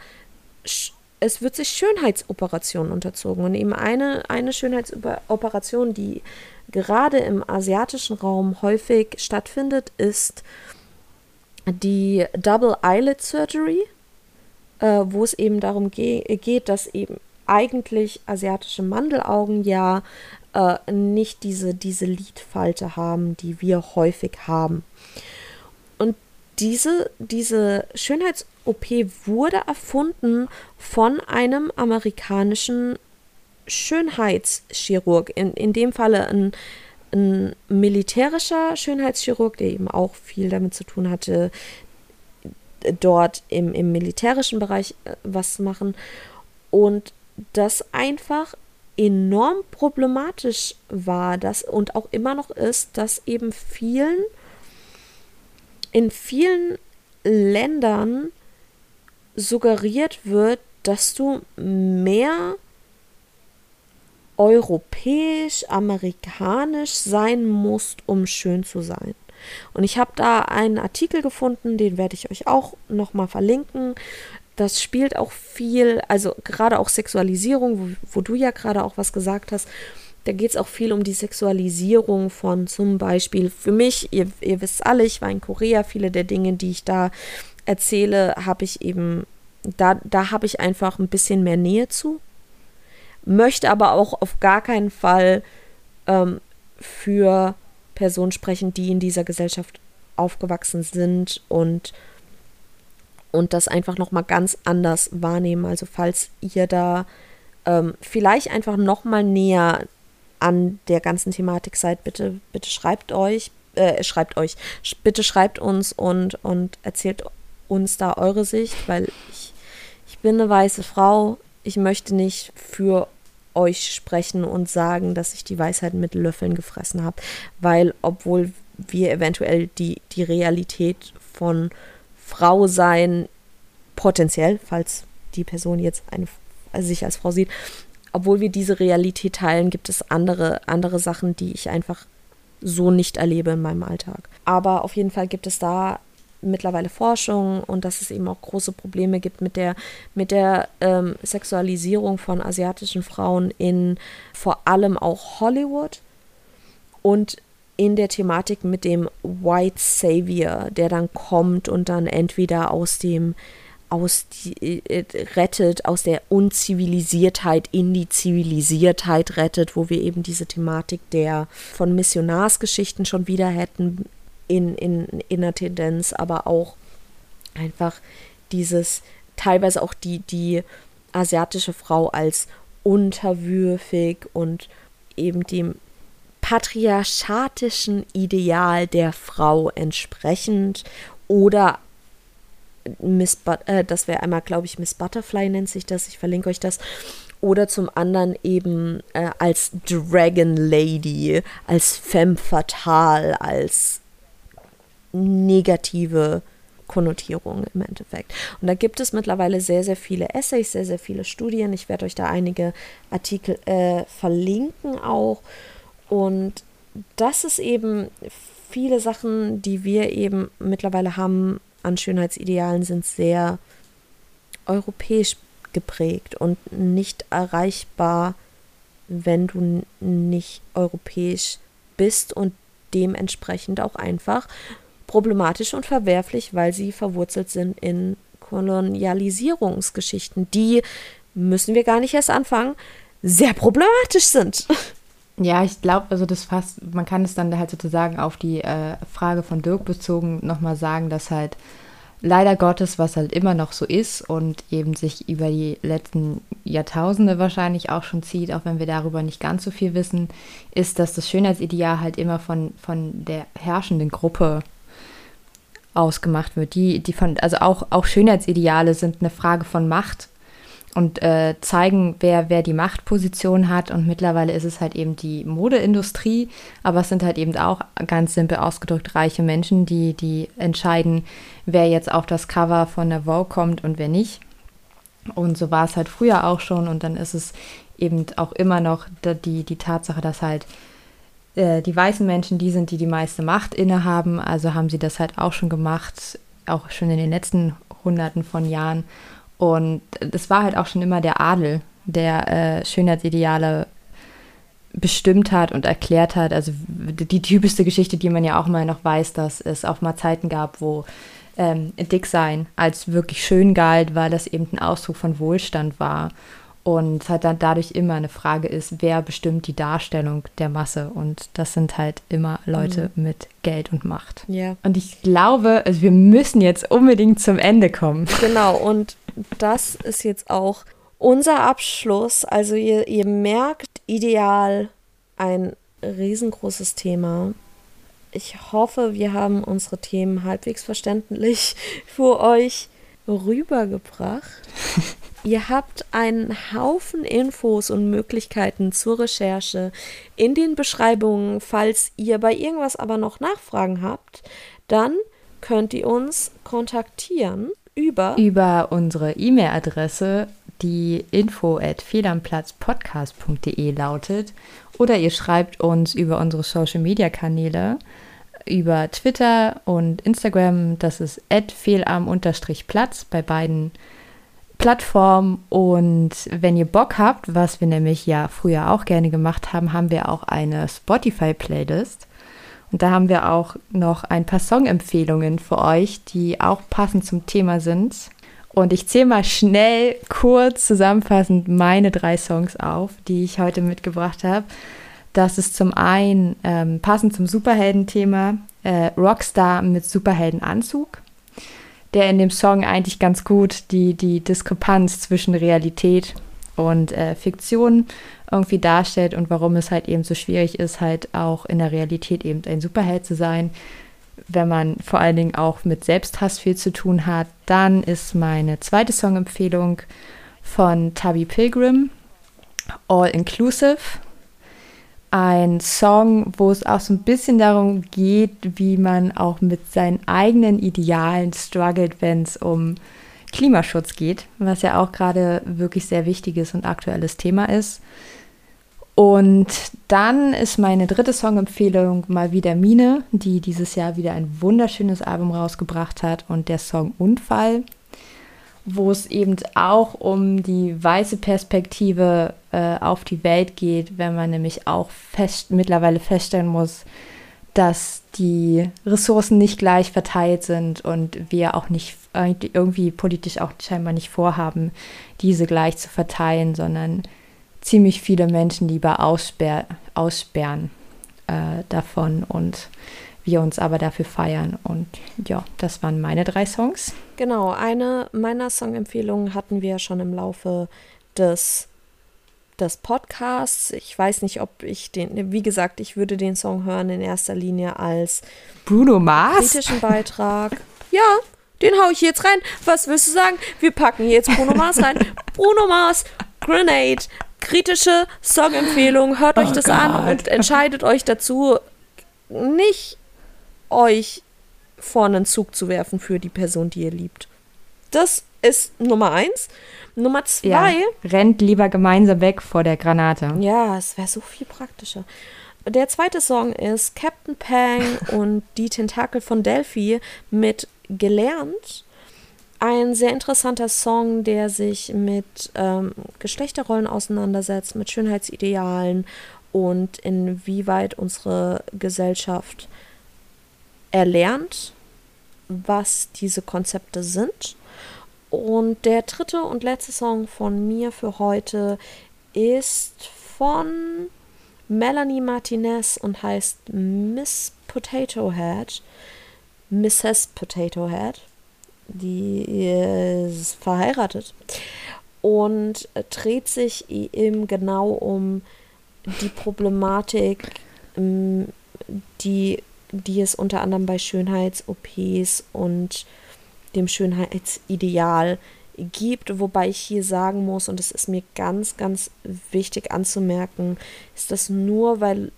es wird sich Schönheitsoperationen unterzogen. Und eben eine, eine Schönheitsoperation, die gerade im asiatischen Raum häufig stattfindet, ist die Double Eyelid Surgery, äh, wo es eben darum ge geht, dass eben eigentlich asiatische Mandelaugen ja äh, nicht diese, diese Lidfalte haben, die wir häufig haben. Und diese, diese Schönheits-OP wurde erfunden von einem amerikanischen Schönheitschirurg, in, in dem Falle ein, ein militärischer Schönheitschirurg, der eben auch viel damit zu tun hatte, dort im, im militärischen Bereich äh, was zu machen. Und das einfach enorm problematisch war, das und auch immer noch ist, dass eben vielen in vielen Ländern suggeriert wird, dass du mehr europäisch, amerikanisch sein musst, um schön zu sein. Und ich habe da einen Artikel gefunden, den werde ich euch auch nochmal verlinken. Das spielt auch viel, also gerade auch Sexualisierung, wo, wo du ja gerade auch was gesagt hast. Da geht es auch viel um die Sexualisierung von zum Beispiel für mich, ihr, ihr wisst alle, ich war in Korea, viele der Dinge, die ich da erzähle, habe ich eben, da, da habe ich einfach ein bisschen mehr Nähe zu möchte aber auch auf gar keinen Fall ähm, für Personen sprechen, die in dieser Gesellschaft aufgewachsen sind und und das einfach noch mal ganz anders wahrnehmen. Also falls ihr da ähm, vielleicht einfach noch mal näher an der ganzen Thematik seid, bitte bitte schreibt euch, äh, schreibt euch, bitte schreibt uns und und erzählt uns da eure Sicht, weil ich ich bin eine weiße Frau, ich möchte nicht für euch sprechen und sagen, dass ich die Weisheit mit Löffeln gefressen habe, weil obwohl wir eventuell die, die Realität von Frau sein, potenziell, falls die Person jetzt eine, also sich als Frau sieht, obwohl wir diese Realität teilen, gibt es andere, andere Sachen, die ich einfach so nicht erlebe in meinem Alltag. Aber auf jeden Fall gibt es da mittlerweile Forschung und dass es eben auch große Probleme gibt mit der, mit der ähm, Sexualisierung von asiatischen Frauen in vor allem auch Hollywood und in der Thematik mit dem White Savior, der dann kommt und dann entweder aus dem aus die, äh, rettet, aus der Unzivilisiertheit in die Zivilisiertheit rettet, wo wir eben diese Thematik der von Missionarsgeschichten schon wieder hätten, in, in, in der Tendenz, aber auch einfach dieses, teilweise auch die, die asiatische Frau als unterwürfig und eben dem patriarchatischen Ideal der Frau entsprechend oder Miss But äh, das wäre einmal, glaube ich, Miss Butterfly nennt sich das, ich verlinke euch das. Oder zum anderen eben äh, als Dragon Lady, als Femme Fatale, als negative Konnotierung im Endeffekt. Und da gibt es mittlerweile sehr, sehr viele Essays, sehr, sehr viele Studien. Ich werde euch da einige Artikel äh, verlinken auch. Und das ist eben viele Sachen, die wir eben mittlerweile haben an Schönheitsidealen, sind sehr europäisch geprägt und nicht erreichbar, wenn du nicht europäisch bist und dementsprechend auch einfach problematisch und verwerflich, weil sie verwurzelt sind in Kolonialisierungsgeschichten, die, müssen wir gar nicht erst anfangen, sehr problematisch sind. Ja, ich glaube, also das fast, man kann es dann halt sozusagen auf die äh, Frage von Dirk bezogen nochmal sagen, dass halt leider Gottes, was halt immer noch so ist und eben sich über die letzten Jahrtausende wahrscheinlich auch schon zieht, auch wenn wir darüber nicht ganz so viel wissen, ist, dass das Schönheitsideal halt immer von, von der herrschenden Gruppe ausgemacht wird. Die, die von, also auch, auch Schönheitsideale sind eine Frage von Macht und äh, zeigen, wer, wer die Machtposition hat. Und mittlerweile ist es halt eben die Modeindustrie, aber es sind halt eben auch ganz simpel ausgedrückt reiche Menschen, die, die entscheiden, wer jetzt auf das Cover von der Vogue kommt und wer nicht. Und so war es halt früher auch schon. Und dann ist es eben auch immer noch die, die Tatsache, dass halt äh, die weißen Menschen die sind, die die meiste Macht innehaben. Also haben sie das halt auch schon gemacht, auch schon in den letzten Hunderten von Jahren. Und das war halt auch schon immer der Adel, der äh, Schönheitsideale bestimmt hat und erklärt hat. Also die typischste Geschichte, die man ja auch mal noch weiß, dass es auch mal Zeiten gab, wo ähm, Dicksein als wirklich schön galt, weil das eben ein Ausdruck von Wohlstand war. Und halt dann dadurch immer eine Frage ist, wer bestimmt die Darstellung der Masse? Und das sind halt immer Leute mhm. mit Geld und Macht. Ja. Und ich glaube, also wir müssen jetzt unbedingt zum Ende kommen. Genau, und das ist jetzt auch unser Abschluss. Also ihr, ihr merkt, ideal ein riesengroßes Thema. Ich hoffe, wir haben unsere Themen halbwegs verständlich für euch rübergebracht. Ihr habt einen Haufen Infos und Möglichkeiten zur Recherche in den Beschreibungen. Falls ihr bei irgendwas aber noch Nachfragen habt, dann könnt ihr uns kontaktieren über über unsere E-Mail-Adresse, die info at lautet oder ihr schreibt uns über unsere Social-Media-Kanäle über Twitter und Instagram, das ist fehlarm-platz bei beiden Plattformen. Und wenn ihr Bock habt, was wir nämlich ja früher auch gerne gemacht haben, haben wir auch eine Spotify-Playlist. Und da haben wir auch noch ein paar Songempfehlungen für euch, die auch passend zum Thema sind. Und ich zähle mal schnell, kurz zusammenfassend meine drei Songs auf, die ich heute mitgebracht habe. Das ist zum einen ähm, passend zum Superhelden-Thema äh, Rockstar mit Superheldenanzug, der in dem Song eigentlich ganz gut die, die Diskrepanz zwischen Realität und äh, Fiktion irgendwie darstellt und warum es halt eben so schwierig ist, halt auch in der Realität eben ein Superheld zu sein, wenn man vor allen Dingen auch mit Selbsthass viel zu tun hat. Dann ist meine zweite Songempfehlung von Tubby Pilgrim, All Inclusive ein Song, wo es auch so ein bisschen darum geht, wie man auch mit seinen eigenen Idealen struggelt, wenn es um Klimaschutz geht, was ja auch gerade wirklich sehr wichtiges und aktuelles Thema ist. Und dann ist meine dritte Songempfehlung mal wieder Mine, die dieses Jahr wieder ein wunderschönes Album rausgebracht hat und der Song Unfall wo es eben auch um die weiße Perspektive äh, auf die Welt geht, wenn man nämlich auch fest, mittlerweile feststellen muss, dass die Ressourcen nicht gleich verteilt sind und wir auch nicht irgendwie politisch auch scheinbar nicht vorhaben, diese gleich zu verteilen, sondern ziemlich viele Menschen lieber aussperr aussperren äh, davon und wir uns aber dafür feiern. Und ja, das waren meine drei Songs. Genau, eine meiner Songempfehlungen hatten wir schon im Laufe des, des Podcasts. Ich weiß nicht, ob ich den, wie gesagt, ich würde den Song hören in erster Linie als Bruno Mars kritischen Beitrag. Ja, den hau ich jetzt rein. Was willst du sagen? Wir packen jetzt Bruno Mars rein. Bruno Mars, Grenade, kritische Songempfehlung. Hört euch oh das Gott. an und entscheidet euch dazu, nicht euch vor einen Zug zu werfen für die Person, die ihr liebt. Das ist Nummer eins. Nummer zwei. Ja, rennt lieber gemeinsam weg vor der Granate. Ja, es wäre so viel praktischer. Der zweite Song ist Captain Pang und die Tentakel von Delphi mit Gelernt. Ein sehr interessanter Song, der sich mit ähm, Geschlechterrollen auseinandersetzt, mit Schönheitsidealen und inwieweit unsere Gesellschaft erlernt, was diese Konzepte sind. Und der dritte und letzte Song von mir für heute ist von Melanie Martinez und heißt Miss Potato Head. Mrs. Potato Head. die ist verheiratet und dreht sich eben genau um die Problematik, die, die es unter anderem bei Schönheits-OPs und dem Schönheitsideal gibt, wobei ich hier sagen muss, und es ist mir ganz, ganz wichtig anzumerken, ist das nur, weil,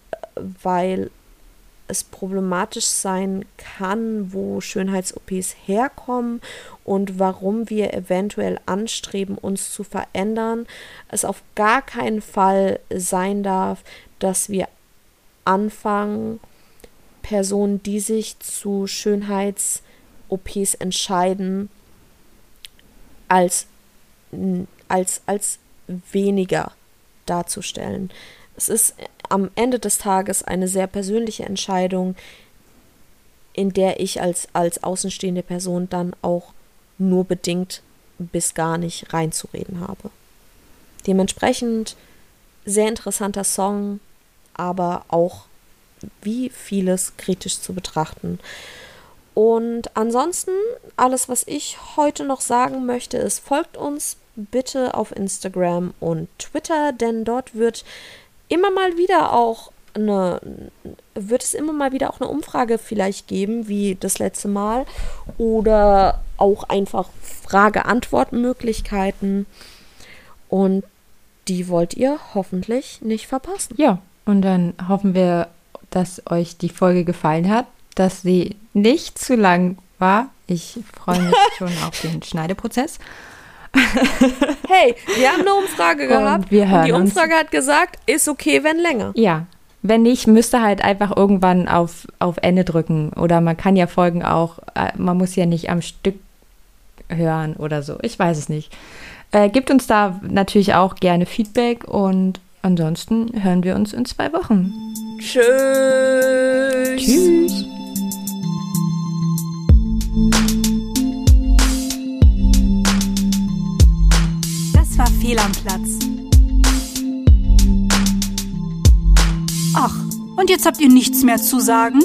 weil es problematisch sein kann, wo Schönheits-OPs herkommen und warum wir eventuell anstreben, uns zu verändern, es auf gar keinen Fall sein darf, dass wir anfangen, Personen, die sich zu Schönheits-OPs entscheiden, als, als, als weniger darzustellen. Es ist am Ende des Tages eine sehr persönliche Entscheidung, in der ich als, als außenstehende Person dann auch nur bedingt bis gar nicht reinzureden habe. Dementsprechend sehr interessanter Song, aber auch wie vieles kritisch zu betrachten. Und ansonsten, alles, was ich heute noch sagen möchte, ist, folgt uns bitte auf Instagram und Twitter, denn dort wird immer mal wieder auch eine, wird es immer mal wieder auch eine Umfrage vielleicht geben, wie das letzte Mal, oder auch einfach Frage-Antwort-Möglichkeiten. Und die wollt ihr hoffentlich nicht verpassen. Ja, und dann hoffen wir, dass euch die Folge gefallen hat, dass sie nicht zu lang war. Ich freue mich schon auf den Schneideprozess. hey, wir haben eine Umfrage gehabt. Und, wir hören und die Umfrage uns. hat gesagt, ist okay, wenn länger. Ja. Wenn nicht, müsste halt einfach irgendwann auf, auf Ende drücken. Oder man kann ja Folgen auch, äh, man muss ja nicht am Stück hören oder so. Ich weiß es nicht. Äh, gibt uns da natürlich auch gerne Feedback und ansonsten hören wir uns in zwei Wochen. Tschüss. Tschüss. war fehl am Platz. Ach, und jetzt habt ihr nichts mehr zu sagen?